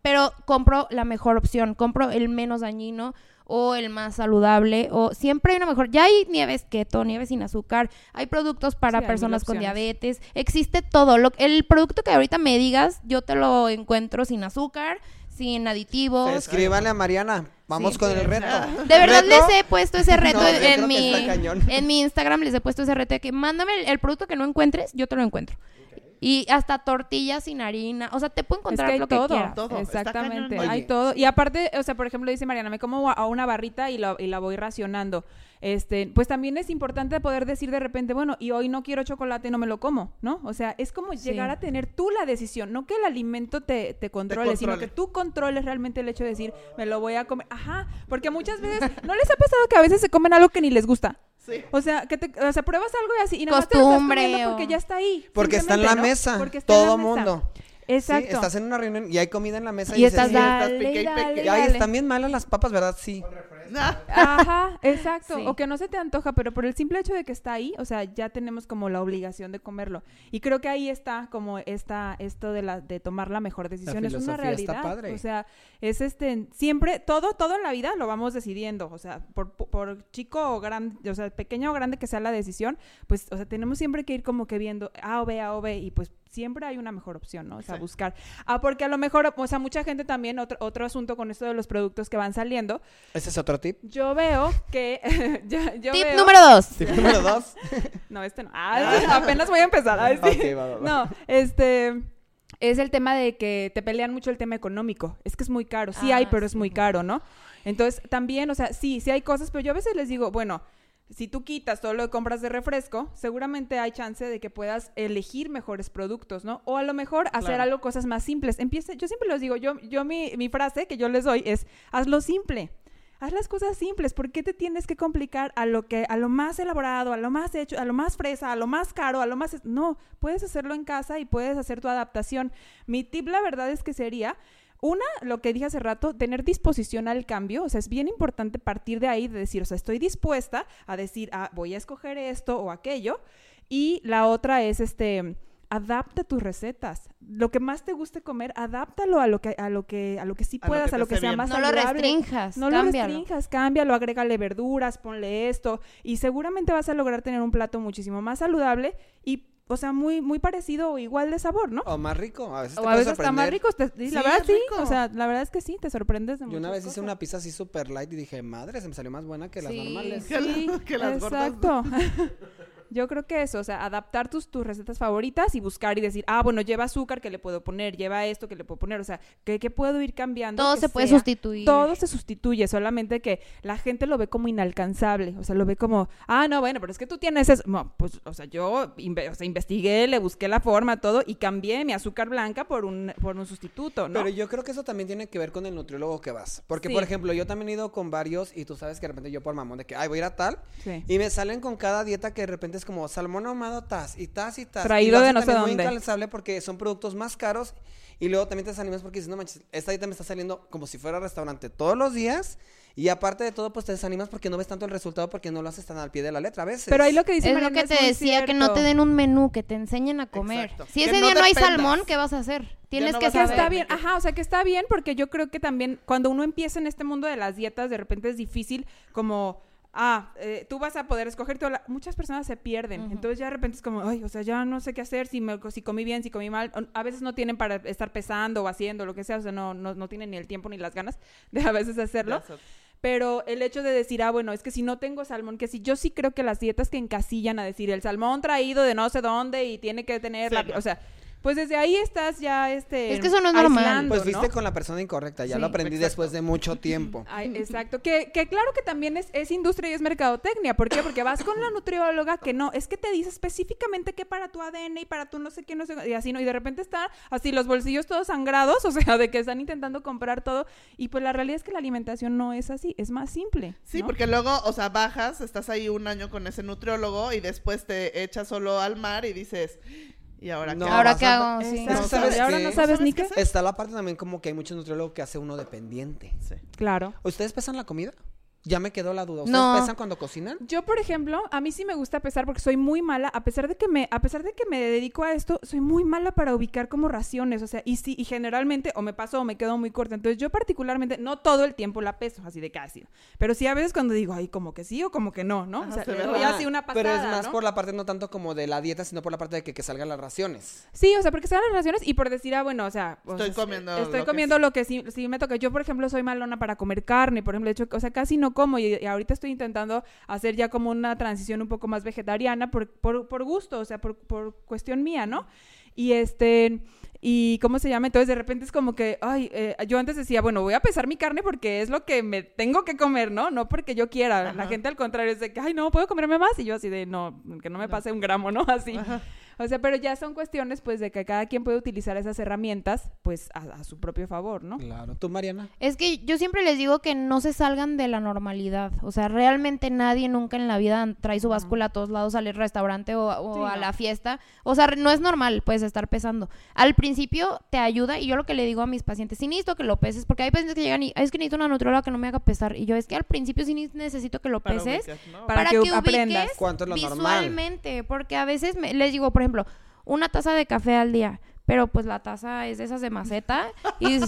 Pero compro la mejor opción. Compro el menos dañino o el más saludable. O siempre hay una mejor. Ya hay nieves keto, nieves sin azúcar. Hay productos para
Sí,
personas con diabetes. Existe todo. Lo, el producto que ahorita me digas, yo te lo encuentro sin azúcar, sin aditivos.
Escríbanle a Mariana. Vamos
Sí,
con el reto.
De verdad
¿Reto?
les he puesto ese reto
No,
en, mi, en mi Instagram, les he puesto ese reto de que mándame el, el producto que no encuentres, yo te lo encuentro. Y hasta tortillas sin harina. O sea, te puedo
Es
encontrar
que hay
lo que
todo.
quieras.
Todo,
Exactamente, hay todo. Y aparte, o sea, por ejemplo, dice Mariana, me como a una barrita y, lo- y la voy racionando. Este, pues también es importante poder decir de repente, bueno, y hoy no quiero chocolate, no me lo como, ¿no? O sea, es como
Sí.
llegar a tener tú la decisión, no que el alimento te, te controle, sino
controle.
que tú controles realmente el hecho de decir, me lo voy a comer. Ajá, porque muchas veces, ¿no les ha pasado que a veces se comen algo que ni les gusta?
Sí.
O sea, que te, o sea, pruebas algo y así, y nada más te lo estás
Costumbre
porque ya está ahí.
Porque está en la mesa,
Porque está en la
todo
mesa.
mundo.
Exacto.
Sí, estás en una reunión y hay comida en la mesa y,
y
dices,
estás
"Sí,
dale,
pique y
dale,
pique".
Ay, están bien malas las papas, ¿verdad? Sí.
Ajá, exacto.
Sí.
O que no se te antoja, pero por el simple hecho de que está ahí, o sea, ya tenemos como la obligación de comerlo. Y creo que ahí está como esta, esto de la, de tomar la mejor decisión. es una
está
realidad.
padre.
O sea, es este, siempre, todo, todo en la vida lo vamos decidiendo. O sea, por, por chico o grande, o sea, pequeño o grande que sea la decisión, pues, o sea, tenemos siempre que ir como que viendo A o B, A o B, y pues siempre hay una mejor opción, ¿no? O sea,
Sí.
buscar. Ah, porque a lo mejor, o sea, mucha gente también, otro, otro asunto con esto de los productos que van saliendo,
Ese es otro tip.
yo veo que. yo, yo
Tip
veo-
número dos.
Tip número dos.
No, este no. Ah, sí, apenas voy a empezar. Sí.
Ok, va, va, va.
No, este. Es el tema de que te pelean mucho el tema económico. Es que es muy caro. Sí
Ah,
hay, pero es muy caro, ¿no? Entonces, también, o sea, sí, sí hay cosas, pero yo a veces les digo, bueno, si tú quitas todo lo que compras de refresco, seguramente hay chance de que puedas elegir mejores productos, ¿no? O a lo mejor hacer
Claro.
algo, cosas más simples. Empiece, yo siempre les digo, yo, yo mi, mi frase que yo les doy es, hazlo simple. Haz las cosas simples. ¿Por qué te tienes que complicar a lo que, a lo más elaborado, a lo más hecho, a lo más fresa, a lo más caro, a lo más no? Puedes hacerlo en casa y puedes hacer tu adaptación. Mi tip, la verdad, es que sería una, lo que dije hace rato, tener disposición al cambio. O sea, es bien importante partir de ahí, de decir, o sea, estoy dispuesta a decir, ah, voy a escoger esto o aquello. Y la otra es este adapta tus recetas. Lo que más te guste comer, adáptalo a lo que a lo que a lo que sí
A lo
puedas,
que
a lo que sea
bien.
más
No lo
saludable.
restrinjas.
No lo
cámbialo.
restrinjas, cámbialo, agrégale verduras, ponle esto y seguramente vas a lograr tener un plato muchísimo más saludable y o sea, muy muy parecido o igual de sabor, ¿no?
O más rico. A veces te
O a veces está más rico, te- sí, la
Sí,
verdad
es
sí, o sea, la verdad es que sí, te sorprendes de
Yo una vez hice una pizza así super light y dije, madre, se me salió más buena que las
Sí.
normales.
Que la-
Sí,
que las gordas
exacto. Yo creo que eso, o sea, adaptar tus, tus recetas favoritas y buscar y decir, ah, bueno, lleva azúcar que le puedo poner, lleva esto que le puedo poner, o sea, que, que puedo ir cambiando.
Todo se puede sustituir.
Todo se sustituye, solamente que la gente lo ve como inalcanzable, o sea, lo ve como, ah, no, bueno, pero es que tú tienes eso. No, pues, o sea, yo inve- o sea, investigué, le busqué la forma, todo, y cambié mi azúcar blanca por un, por un sustituto, ¿no?
Pero yo creo que eso también tiene que ver con el nutriólogo que vas. Porque,
Sí.
por ejemplo, yo también he ido con varios y tú sabes que de repente yo por mamón de que, ay, voy a ir a tal.
Sí.
Y me salen con cada dieta que de repente es como salmón ahumado tas y tas y tas.
Traído
y lo
de no sé dónde.
muy incalzable porque son productos más caros. Y luego también te desanimas porque dices, no manches, esta dieta me está saliendo como si fuera restaurante todos los días. Y aparte de todo, pues te desanimas porque no ves tanto el resultado porque no lo haces tan al pie de la letra a veces.
Pero ahí lo que dice
Es lo que te decía, que no te den un menú, que te enseñen a comer.
Exacto.
Si
Que
ese
no
día no hay
dependas.
salmón, ¿qué vas a hacer? Tienes
no
Que saber.
está bien, ajá, o sea que está bien porque yo creo que también cuando uno empieza en este mundo de las dietas, de repente es difícil como, ah, eh, tú vas a poder escoger toda la- Muchas personas se pierden, entonces ya de repente es como, ay, o sea, ya no sé qué hacer, si, me, si comí bien, si comí mal, a veces no tienen para estar pesando o haciendo lo que sea, o sea, no, no, no tienen ni el tiempo ni las ganas de a veces hacerlo. Pero el hecho de decir, ah, bueno, es que si no tengo salmón, que si yo sí creo que las dietas que encasillan a decir el salmón traído de no sé dónde y tiene que tener
Sí,
la...
no.
O sea, pues desde ahí estás ya, este...
Es que eso no es normal.
Pues
¿no?
viste con la persona incorrecta, ya
Sí,
lo aprendí
exacto.
después de mucho tiempo.
Ay, exacto. Que, que claro que también es, es industria y es mercadotecnia. ¿Por qué? Porque vas con la nutrióloga que no, es que te dice específicamente qué para tu ADN y para tu no sé qué, no sé, y así, ¿no? Y de repente está así los bolsillos todos sangrados, o sea, de que están intentando comprar todo. Y pues la realidad es que la alimentación no es así, es más simple.
Sí,
¿no?
porque luego, o sea, bajas, estás ahí un año con ese nutriólogo y después te echas solo al mar y dices, ¿y ahora
No,
qué?
Ahora qué hago, sí.
No sabes
y ahora
qué.
no
No
sabes
sabes
ni
qué
qué.
hacer.
Está la parte también como que hay muchos nutriólogos que hace uno dependiente.
Sí.
Claro.
¿Ustedes pesan la comida? Ya me quedó la duda. ¿Ustedes
No.
pesan cuando cocinan?
Yo, por ejemplo, a mí sí me gusta pesar porque soy muy mala, a pesar de que me, a pesar de que me dedico a esto, soy muy mala para ubicar como raciones, o sea, y sí, y generalmente o me paso o me quedo muy corta. Entonces, yo particularmente no todo el tiempo la peso, así de casi, pero sí a veces cuando digo, ay, como que sí o como que no, ¿no?
Ajá,
o sea,
se
le doy así una pasada,
Pero es más
¿no?
por la parte no tanto como de la dieta, sino por la parte de que, que salgan las raciones.
Sí, o sea, porque se dan las raciones y por decir, ah, bueno, o sea, o
Estoy comiendo
estoy
lo que
comiendo lo que sí, sí me toca. Yo, por ejemplo, soy malona para comer carne, por ejemplo, de hecho, o sea, casi no como y, y ahorita estoy intentando hacer ya como una transición un poco más vegetariana por, por, por gusto, o sea, por, por cuestión mía, ¿no? Y este, y ¿cómo se llama? Entonces de repente es como que, ay, eh, yo antes decía, bueno, voy a pesar mi carne porque es lo que me tengo que comer, ¿no? No porque yo quiera. La gente al contrario es de que, ay, no, puedo comerme más. Y yo así de, no, que no me pase un gramo, ¿no? Así. O sea, pero ya son cuestiones pues de que cada quien puede utilizar esas herramientas pues a, su propio favor, ¿no?
Claro. ¿Tú, Mariana?
Es que yo siempre les digo que no se salgan de la normalidad. O sea, realmente nadie nunca en la vida trae su báscula a todos lados al restaurante o, a la fiesta. O sea, no es normal pues estar pesando. Al principio te ayuda y yo lo que le digo a mis pacientes, sí necesito que lo peses porque hay pacientes que llegan y es que necesito una nutrióloga que no me haga pesar. Y yo es que al principio sí necesito que lo peses para, que, aprendas
cuánto es lo
visualmente. Porque a veces les digo, por ejemplo, una taza de café al día, pero pues la taza es de esas de maceta y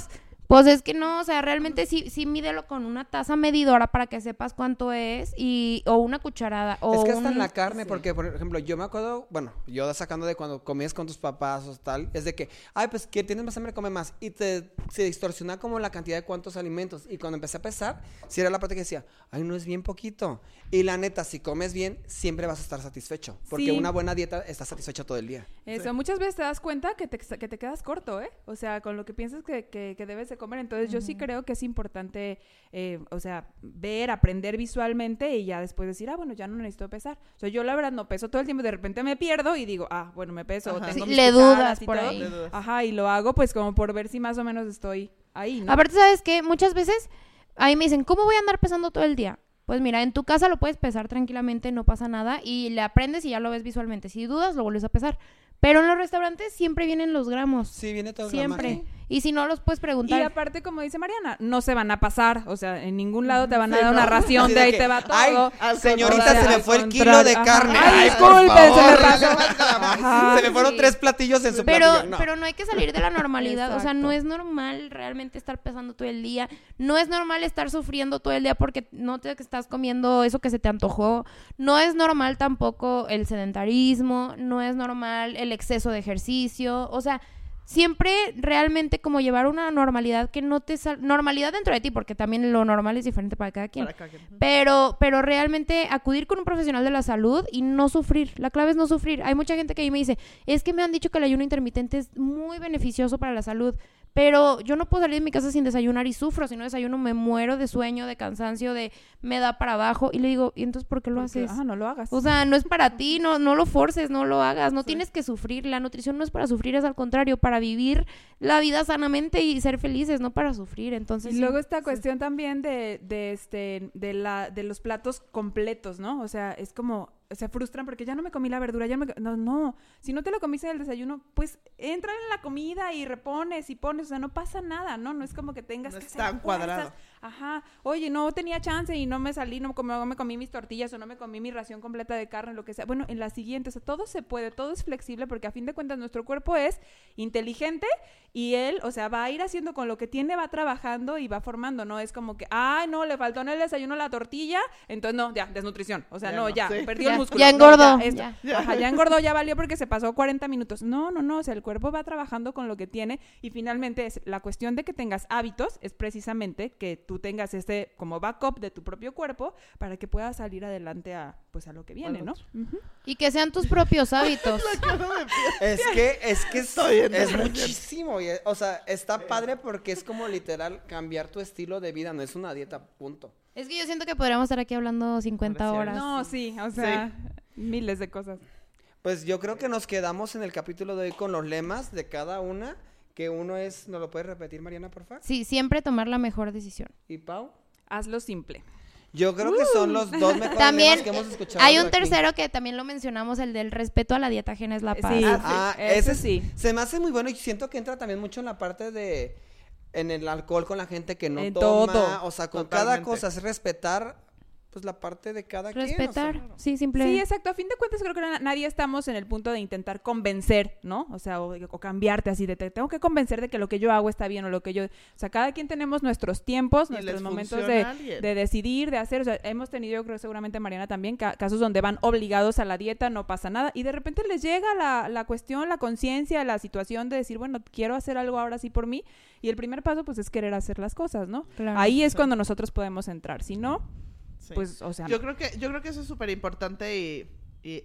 pues es que no, o sea, realmente sí, sí mídelo con una taza medidora para que sepas cuánto es y o una cucharada o
Es que hasta en la carne, porque por ejemplo, yo me acuerdo, bueno, yo sacando de cuando comías con tus papás o tal, es de que, ay, pues que tienes más hambre, come más y te se distorsiona como la cantidad de cuántos alimentos y cuando empecé a pesar, si era la parte que decía, ay, no es bien poquito. Y la neta, si comes bien, siempre vas a estar satisfecho, porque una buena dieta está satisfecha todo el día.
Eso, muchas veces te das cuenta que te, que te quedas corto, ¿eh? O sea, con lo que piensas que, que, que debes de comer. Entonces yo sí creo que es importante, eh, o sea, ver, aprender visualmente y ya después decir, ah, bueno, ya no necesito pesar. O sea, yo la verdad no peso todo el tiempo, de repente me pierdo y digo, ah, bueno, me peso, o tengo
le dudas por ahí.
Ajá, y lo hago pues como por ver si más o menos estoy ahí, ¿no?
Aparte, ¿sabes qué? Muchas veces ahí me dicen, ¿cómo voy a andar pesando todo el día? Pues mira, en tu casa lo puedes pesar tranquilamente, no pasa nada, y le aprendes y ya lo ves visualmente. Si dudas, lo vuelves a pesar. Pero en los restaurantes siempre vienen los gramos.
Sí, viene todo
Siempre. Y si no los puedes preguntar.
Y aparte, como dice Mariana, no se van a pasar. O sea, en ningún lado te van a dar una ración de ahí te va todo.
Ay, señorita, se me fue el kilo de carne.
Ay, disculpe, se me pasó.
se me fueron tres platillos en su
pero,
platillo.
Pero no hay que salir de la normalidad. o sea, no es normal realmente estar pesando todo el día. No es normal estar sufriendo todo el día porque no te estás comiendo eso que se te antojó. No es normal tampoco el sedentarismo. No es normal el exceso de ejercicio. O sea siempre realmente como llevar una normalidad que no te sal normalidad dentro de ti porque también lo normal es diferente para cada quien, pero pero realmente acudir con un profesional de la salud y no sufrir la clave es no sufrir. Hay mucha gente que ahí me dice es que me han dicho que el ayuno intermitente es muy beneficioso para la salud pero yo no puedo salir de mi casa sin desayunar y sufro. Si no desayuno me muero de sueño, de cansancio, de me da para abajo. Y le digo, ¿y entonces por qué lo haces?
Ah, no lo hagas.
O sea, no es para ti, no, no lo forces, no lo hagas. No tienes que sufrir. La nutrición no es para sufrir, es al contrario, para vivir la vida sanamente y ser felices, no para sufrir. Entonces.
Y luego esta cuestión también de, de, este, de, la, de los platos completos, ¿no? O sea, es como se frustran porque ya no me comí la verdura, ya me... No, no, si no te lo comiste en el desayuno, pues entra en la comida y repones y pones, o sea, no pasa nada, ¿no? No es como que tengas
no
que...
cuadrado.
Ajá, oye, no tenía chance y no me salí, no me, me comí mis tortillas o no me comí mi ración completa de carne, lo que sea. Bueno, en la siguiente, o sea, todo se puede, todo es flexible porque a fin de cuentas nuestro cuerpo es inteligente y él, o sea, va a ir haciendo con lo que tiene, va trabajando y va formando, no es como que, ah, no, le faltó en el desayuno la tortilla, entonces no, ya, desnutrición, o sea, no, ya, perdió el músculo.
Ya engordó. ya,
Ajá, ya engordó, ya valió porque se pasó 40 minutos. No, no, no, o sea, el cuerpo va trabajando con lo que tiene y finalmente es la cuestión de que tengas hábitos, es precisamente que tú tengas este como backup de tu propio cuerpo para que puedas salir adelante a pues a lo que viene, ¿no?
Y que sean tus propios hábitos.
es que es que es, es muchísimo, o sea, está padre porque es como literal cambiar tu estilo de vida, no es una dieta, punto.
Es que yo siento que podríamos estar aquí hablando 50 horas.
No, sí, o sea, miles de cosas.
Pues yo creo que nos quedamos en el capítulo de hoy con los lemas de cada una. Que uno es, ¿nos lo puedes repetir, Mariana, por favor?
Sí, siempre tomar la mejor decisión.
¿Y Pau?
Hazlo simple.
Yo creo que son los dos mejores
también
que hemos escuchado.
Hay un tercero que también lo mencionamos, el del respeto a la dieta ajena es la paz.
Sí, ah, ese, sí. Se me hace muy bueno y siento que entra también mucho en la parte de en el alcohol con la gente que no toma, o sea, con cada cosa es respetar pues la parte de cada
Respetar, quien, sí, simplemente.
Sí, exacto. A fin de cuentas creo que nadie estamos en el punto de intentar convencer, ¿no? O sea, o, cambiarte así de te tengo que convencer de que lo que yo hago está bien o lo que yo... O sea, cada quien tenemos nuestros tiempos, nuestros momentos de, de, decidir, de hacer. O sea, hemos tenido, yo creo seguramente Mariana también, casos donde van obligados a la dieta, no pasa nada. Y de repente les llega la, la cuestión, la conciencia, la situación de decir, bueno, quiero hacer algo ahora sí por mí. Y el primer paso, pues, es querer hacer las cosas, ¿no? Ahí es cuando nosotros podemos entrar. Si no pues, o sea.
Yo creo que, yo creo que eso es súper importante y,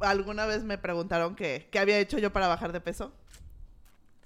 alguna vez me preguntaron que, qué había hecho yo para bajar de peso.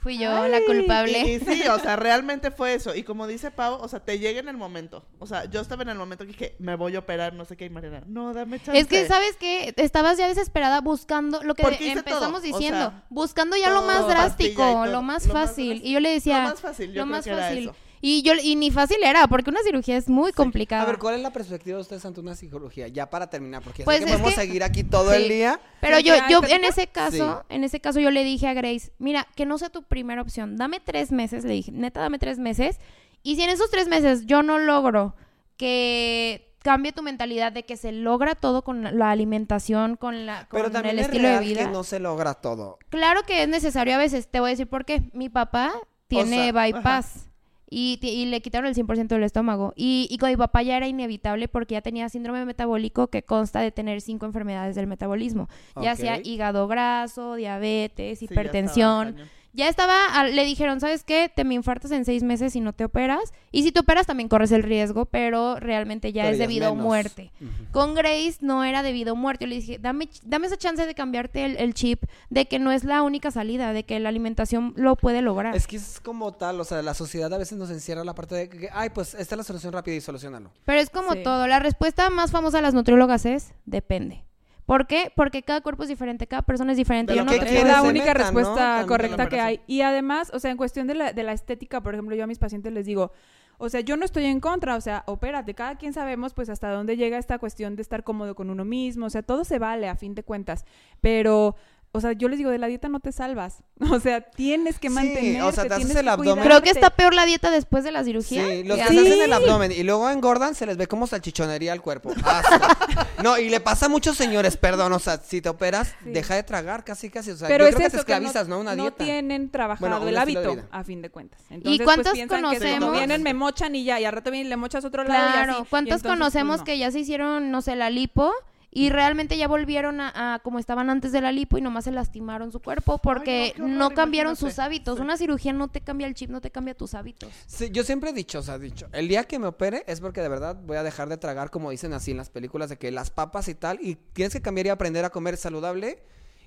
Fui yo la culpable.
Y, y sí, o sea, realmente fue eso. Y como dice Pau, o sea, te llega en el momento. O sea, yo estaba en el momento que dije, me voy a operar, no sé qué, y Mariana, no, dame chance.
Es que, ¿sabes qué? Estabas ya desesperada buscando lo que empezamos
todo, o
diciendo.
sea,
buscando ya lo más
y
drástico,
todo,
lo más
lo
fácil. y yo le decía.
Lo más fácil, yo
lo
creo
más
que era
fácil.
eso.
Y yo y ni fácil era, porque una cirugía es muy complicada.
A ver, ¿cuál es la perspectiva de ustedes ante una psicología? Ya para terminar, porque sé
Pues
que podemos
que-
seguir aquí todo
Sí.
el día.
Pero
¿Sí,
yo, yo en ese caso,
Sí.
en ese caso yo le dije a Grace, mira, que no sea tu primera opción, dame tres meses, le dije, neta, dame tres meses. Y si en esos tres meses yo no logro que cambie tu mentalidad de que se logra todo con la alimentación, con la con
Pero también
el
es
estilo
real
de vida.
que no se logra todo.
Claro que es necesario a veces, te voy a decir por qué. Mi papá tiene
sea,
bypass. Y, le quitaron el 100% del estómago. Y, y con mi papá ya era inevitable porque ya tenía síndrome metabólico que consta de tener cinco enfermedades del metabolismo. Ya sea hígado graso, diabetes, hipertensión. Ya estaba, al- le dijeron, ¿sabes qué? Te me infartas en seis meses si no te operas. Y si te operas también corres el riesgo, pero realmente ya
Pero
es debido a muerte. Con Grace no era debido a muerte. Yo le dije, dame, dame esa chance de cambiarte el, el chip, de que no es la única salida, de que la alimentación lo puede lograr.
Es que es como tal, o sea, la sociedad a veces nos encierra la parte de que, ay, pues esta es la solución rápida y solucionalo.
Pero es como
Sí.
todo. La respuesta más famosa de las nutriólogas es, depende. ¿Por qué? Porque cada cuerpo es diferente, cada persona es diferente. Yo no
Es la única respuesta correcta que hay. Y además, o sea, en cuestión de la, de la estética, por ejemplo, yo a mis pacientes les digo, o sea, yo no estoy en contra, o sea, opérate, cada quien sabemos pues hasta dónde llega esta cuestión de estar cómodo con uno mismo, o sea, todo se vale a fin de cuentas, pero... O sea, yo les digo, de la dieta no te salvas. O sea, tienes que
Sí,
mantenerte,
o sea, te haces el
que
abdomen.
Creo que está peor la dieta después de la cirugía.
Sí, los
que
que se
antes.
hacen el abdomen y luego engordan, se les ve como salchichonería al cuerpo. Asco. no, y le pasa a muchos señores, perdón, o sea, si te operas,
Sí.
deja de tragar casi, casi. O sea,
Pero
yo
es
creo que
eso,
te esclavizas, ¿no? Una
no
dieta.
tienen trabajado
Bueno,
el hábito, a fin de cuentas. Entonces,
cuántos
pues, piensan que
conocemos?
como vienen, me mochan y ya, y al rato vienen y le mochas otro lado y
Claro.
Y
¿cuántos
pues,
conocemos
no.
que ya se hicieron, no sé, la lipo y realmente ya volvieron a, a como estaban antes de la lipo y nomás se lastimaron su cuerpo porque
horror,
no cambiaron
imagínate.
sus hábitos?
Sí.
Una cirugía no te cambia el chip, no te cambia tus hábitos.
Sí, yo siempre he dicho, o sea, he dicho, el día que me opere es porque de verdad voy a dejar de tragar, como dicen así en las películas, de que las papas y tal, y tienes que cambiar y aprender a comer saludable.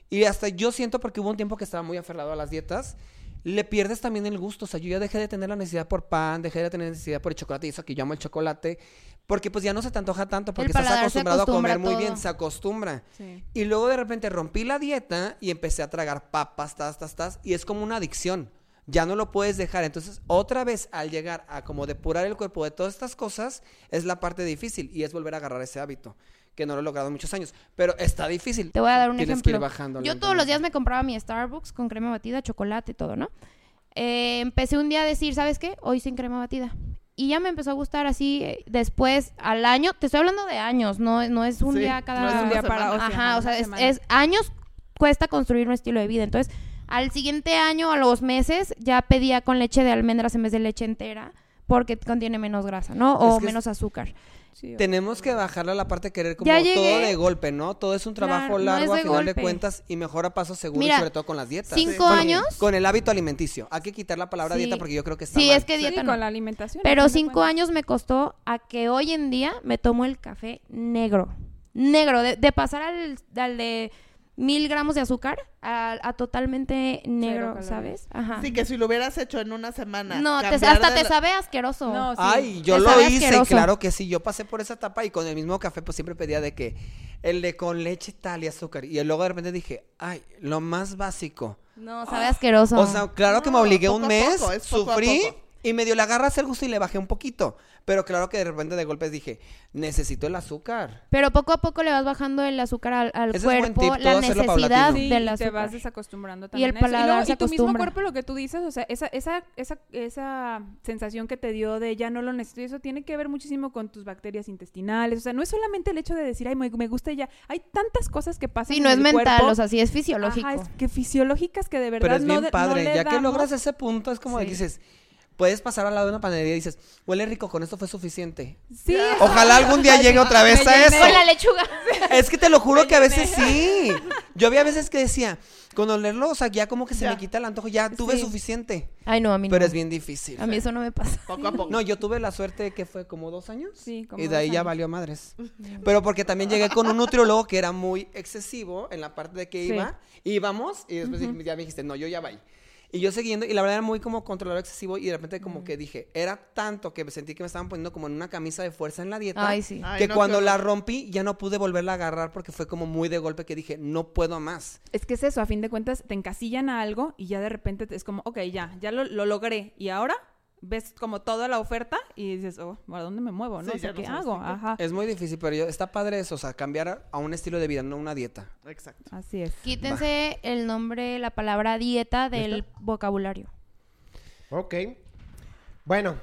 Y hasta yo siento, porque hubo un tiempo que estaba muy aferrado a las dietas, le pierdes también el gusto. O sea, yo ya dejé de tener la necesidad por pan, dejé de tener necesidad por el chocolate, y eso que yo amo el chocolate, porque pues ya no se te antoja tanto, porque estás acostumbrado a comer muy bien, se acostumbra.
Sí.
Y luego de repente rompí la dieta y empecé a tragar papas, tas, tas, tas, y es como una adicción. Ya no lo puedes dejar. Entonces, otra vez al llegar a como depurar el cuerpo de todas estas cosas, es la parte difícil y es volver a agarrar ese hábito, que no lo he logrado en muchos años, pero está difícil.
Te voy a dar un
Tienes que ir
ejemplo.
bajando
Yo todos los días me compraba mi Starbucks con crema batida, chocolate y todo, ¿no? Eh, empecé un día a decir, ¿sabes qué? Hoy sin crema batida. Y ya me empezó a gustar así eh, después al año. Te estoy hablando de años, no, no es un
Sí,
día cada
no es
un día para- o sea,
Ajá, o sea, es, años cuesta construir un estilo de vida. Entonces, al siguiente año, a los meses, ya pedía con leche de almendras en vez de leche entera porque contiene menos grasa, ¿no? O
Es que es-
menos azúcar.
Sí,
Tenemos que bajarle a la parte de querer como todo de golpe, ¿no? Todo es un trabajo
Claro, no
largo
es
a final de cuentas y mejor a paso seguro y sobre todo con las dietas.
Cinco años.
Con el hábito alimenticio. Hay que quitar la palabra
Sí.
dieta porque yo creo que está
Sí,
mal.
es que
Sí,
dieta no.
con la alimentación.
Pero cinco años me costó a que hoy en día me tomo el café negro. Negro. De, de pasar al, al de mil gramos de azúcar a, a totalmente negro. ¿sabes? Ajá.
Sí, que si lo hubieras hecho en una semana.
no, te- hasta te
la-
sabe asqueroso.
No, sí.
Ay, yo
Te
lo hice,
asqueroso.
claro que sí. Yo pasé por esa etapa y con el mismo café, pues siempre pedía de que el de con leche tal y azúcar. Y luego de repente dije, ay, lo más básico.
No, sabe asqueroso.
O sea, claro que me
No,
obligué
poco
un
a
mes,
poco, es poco a
sufrí
poco.
Y medio le agarras el gusto y le bajé un poquito. Pero claro que de repente de golpes dije, necesito el azúcar.
Pero poco a poco le vas bajando el azúcar al, al
Ese es buen
cuerpo,
tip,
la
todo hacerlo
necesidad
paulatino.
Del
y te
azúcar.
vas desacostumbrando
Y
también
el
a eso.
paladar
luego-
se
y tu mismo
acostumbra.
cuerpo, lo que tú dices, o sea, esa, esa, esa, esa sensación que te dio de ya no lo necesito, eso tiene que ver muchísimo con tus bacterias intestinales. O sea, no es solamente el hecho de decir, ay, me, me gusta y ya. Hay tantas cosas que pasan
Sí,
en
no es
el
mental,
cuerpo.
o sea, sí es fisiológico.
Ajá, es que fisiológicas que de verdad
Pero es
no,
bien
de- no
padre.
le
ya que
damos.
logras ese punto, es como de
Sí.
dices, puedes pasar al lado de una panadería y dices, huele rico, con esto fue suficiente.
Sí.
Ojalá algún día llegue otra vez a eso.
Con la lechuga.
Es que te lo juro que a veces sí. Yo había veces que decía, con olerlo, o sea, ya como que se
Ya.
me quita el antojo, ya tuve
Sí.
suficiente.
Ay, no, a mí no.
Pero es bien difícil.
A mí eso no me pasa.
Poco a poco.
No, yo tuve la suerte que fue como dos años.
Sí, como
y de
dos
ahí ya valió madres. Pero porque también llegué con un nutriólogo que era muy excesivo en la parte de que
Sí.
iba, íbamos, y después ya me dijiste, no, yo ya voy. Y yo siguiendo, y la verdad era muy como controlador excesivo, y de repente como que dije, era tanto que me sentí que me estaban poniendo como en una camisa de fuerza en la dieta.
Ay, sí.
Ay,
que
no,
cuando la rompí ya no pude volverla a agarrar porque fue como muy de golpe que dije, no puedo más.
Es que es eso, a fin de cuentas te encasillan a algo y ya de repente te- es como, ok, ya, ya lo, lo logré. Y ahora ves como toda la oferta y dices, oh, ¿a dónde me muevo? ¿no?
Sí,
o sea,
ya no
¿qué hago? Ajá.
Es muy difícil, pero yo, está padre eso, o sea, cambiar a un estilo de vida, no una dieta.
Exacto.
Así es.
Quítense el nombre, la palabra dieta del vocabulario.
Ok. Bueno,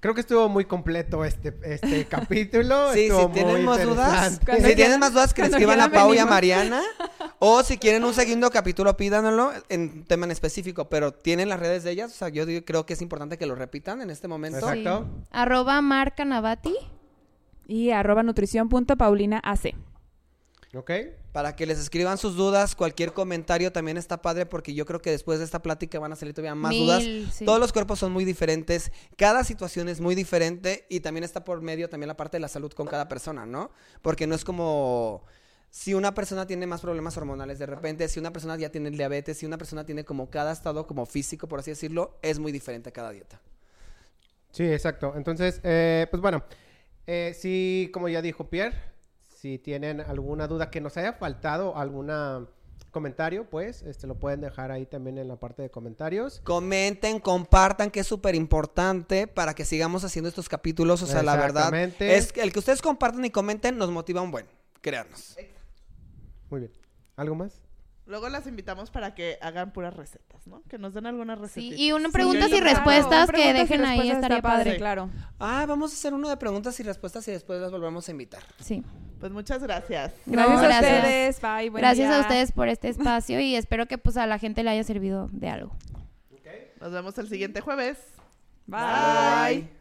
creo que estuvo muy completo este, este capítulo.
Sí,
estuvo
si tienen
muy
más dudas.
Cuando
si tienen
quieran-
más dudas que escriban a Pau y a. Mariana. O si quieren un segundo capítulo, pídanlo en un tema en específico. Pero tienen las redes de ellas. O sea, yo digo- creo que es importante que lo repitan en este momento.
Exacto.
Sí. Arroba Marca Navati.
Y arroba nutrición punto paulina AC.
Ok.
Para que les escriban sus dudas, cualquier comentario también está padre porque yo creo que después de esta plática van a salir todavía más
Mil,
dudas.
sí.
Todos los cuerpos son muy diferentes, cada situación es muy diferente y también está por medio también la parte de la salud con cada persona, ¿no? Porque no es como si una persona tiene más problemas hormonales de repente, si una persona ya tiene diabetes, si una persona tiene como cada estado como físico, por así decirlo, es muy diferente cada dieta.
Sí, exacto. Entonces, eh, pues bueno, eh, sí, como ya dijo Pierre, si tienen alguna duda que nos haya faltado, algún comentario, pues, este lo pueden dejar ahí también en la parte de comentarios.
Comenten, compartan, que es súper importante para que sigamos haciendo estos capítulos. O sea, la verdad, es que el que ustedes compartan y comenten nos motiva un buen, créanos.
Muy bien. ¿Algo más?
Luego las invitamos para que hagan puras recetas, ¿no? Que nos den alguna receta.
Sí, y una preguntas y respuestas
Claro,
que dejen ahí estaría padre.
Claro.
Ah, vamos a hacer uno de preguntas y respuestas y después las volvemos a invitar.
Sí.
Pues muchas gracias.
Gracias
No,
a
gracias.
ustedes. Bye. buen
Gracias a ustedes por este espacio y espero que pues a la gente le haya servido de algo.
Nos vemos el siguiente jueves.
Bye.
Bye.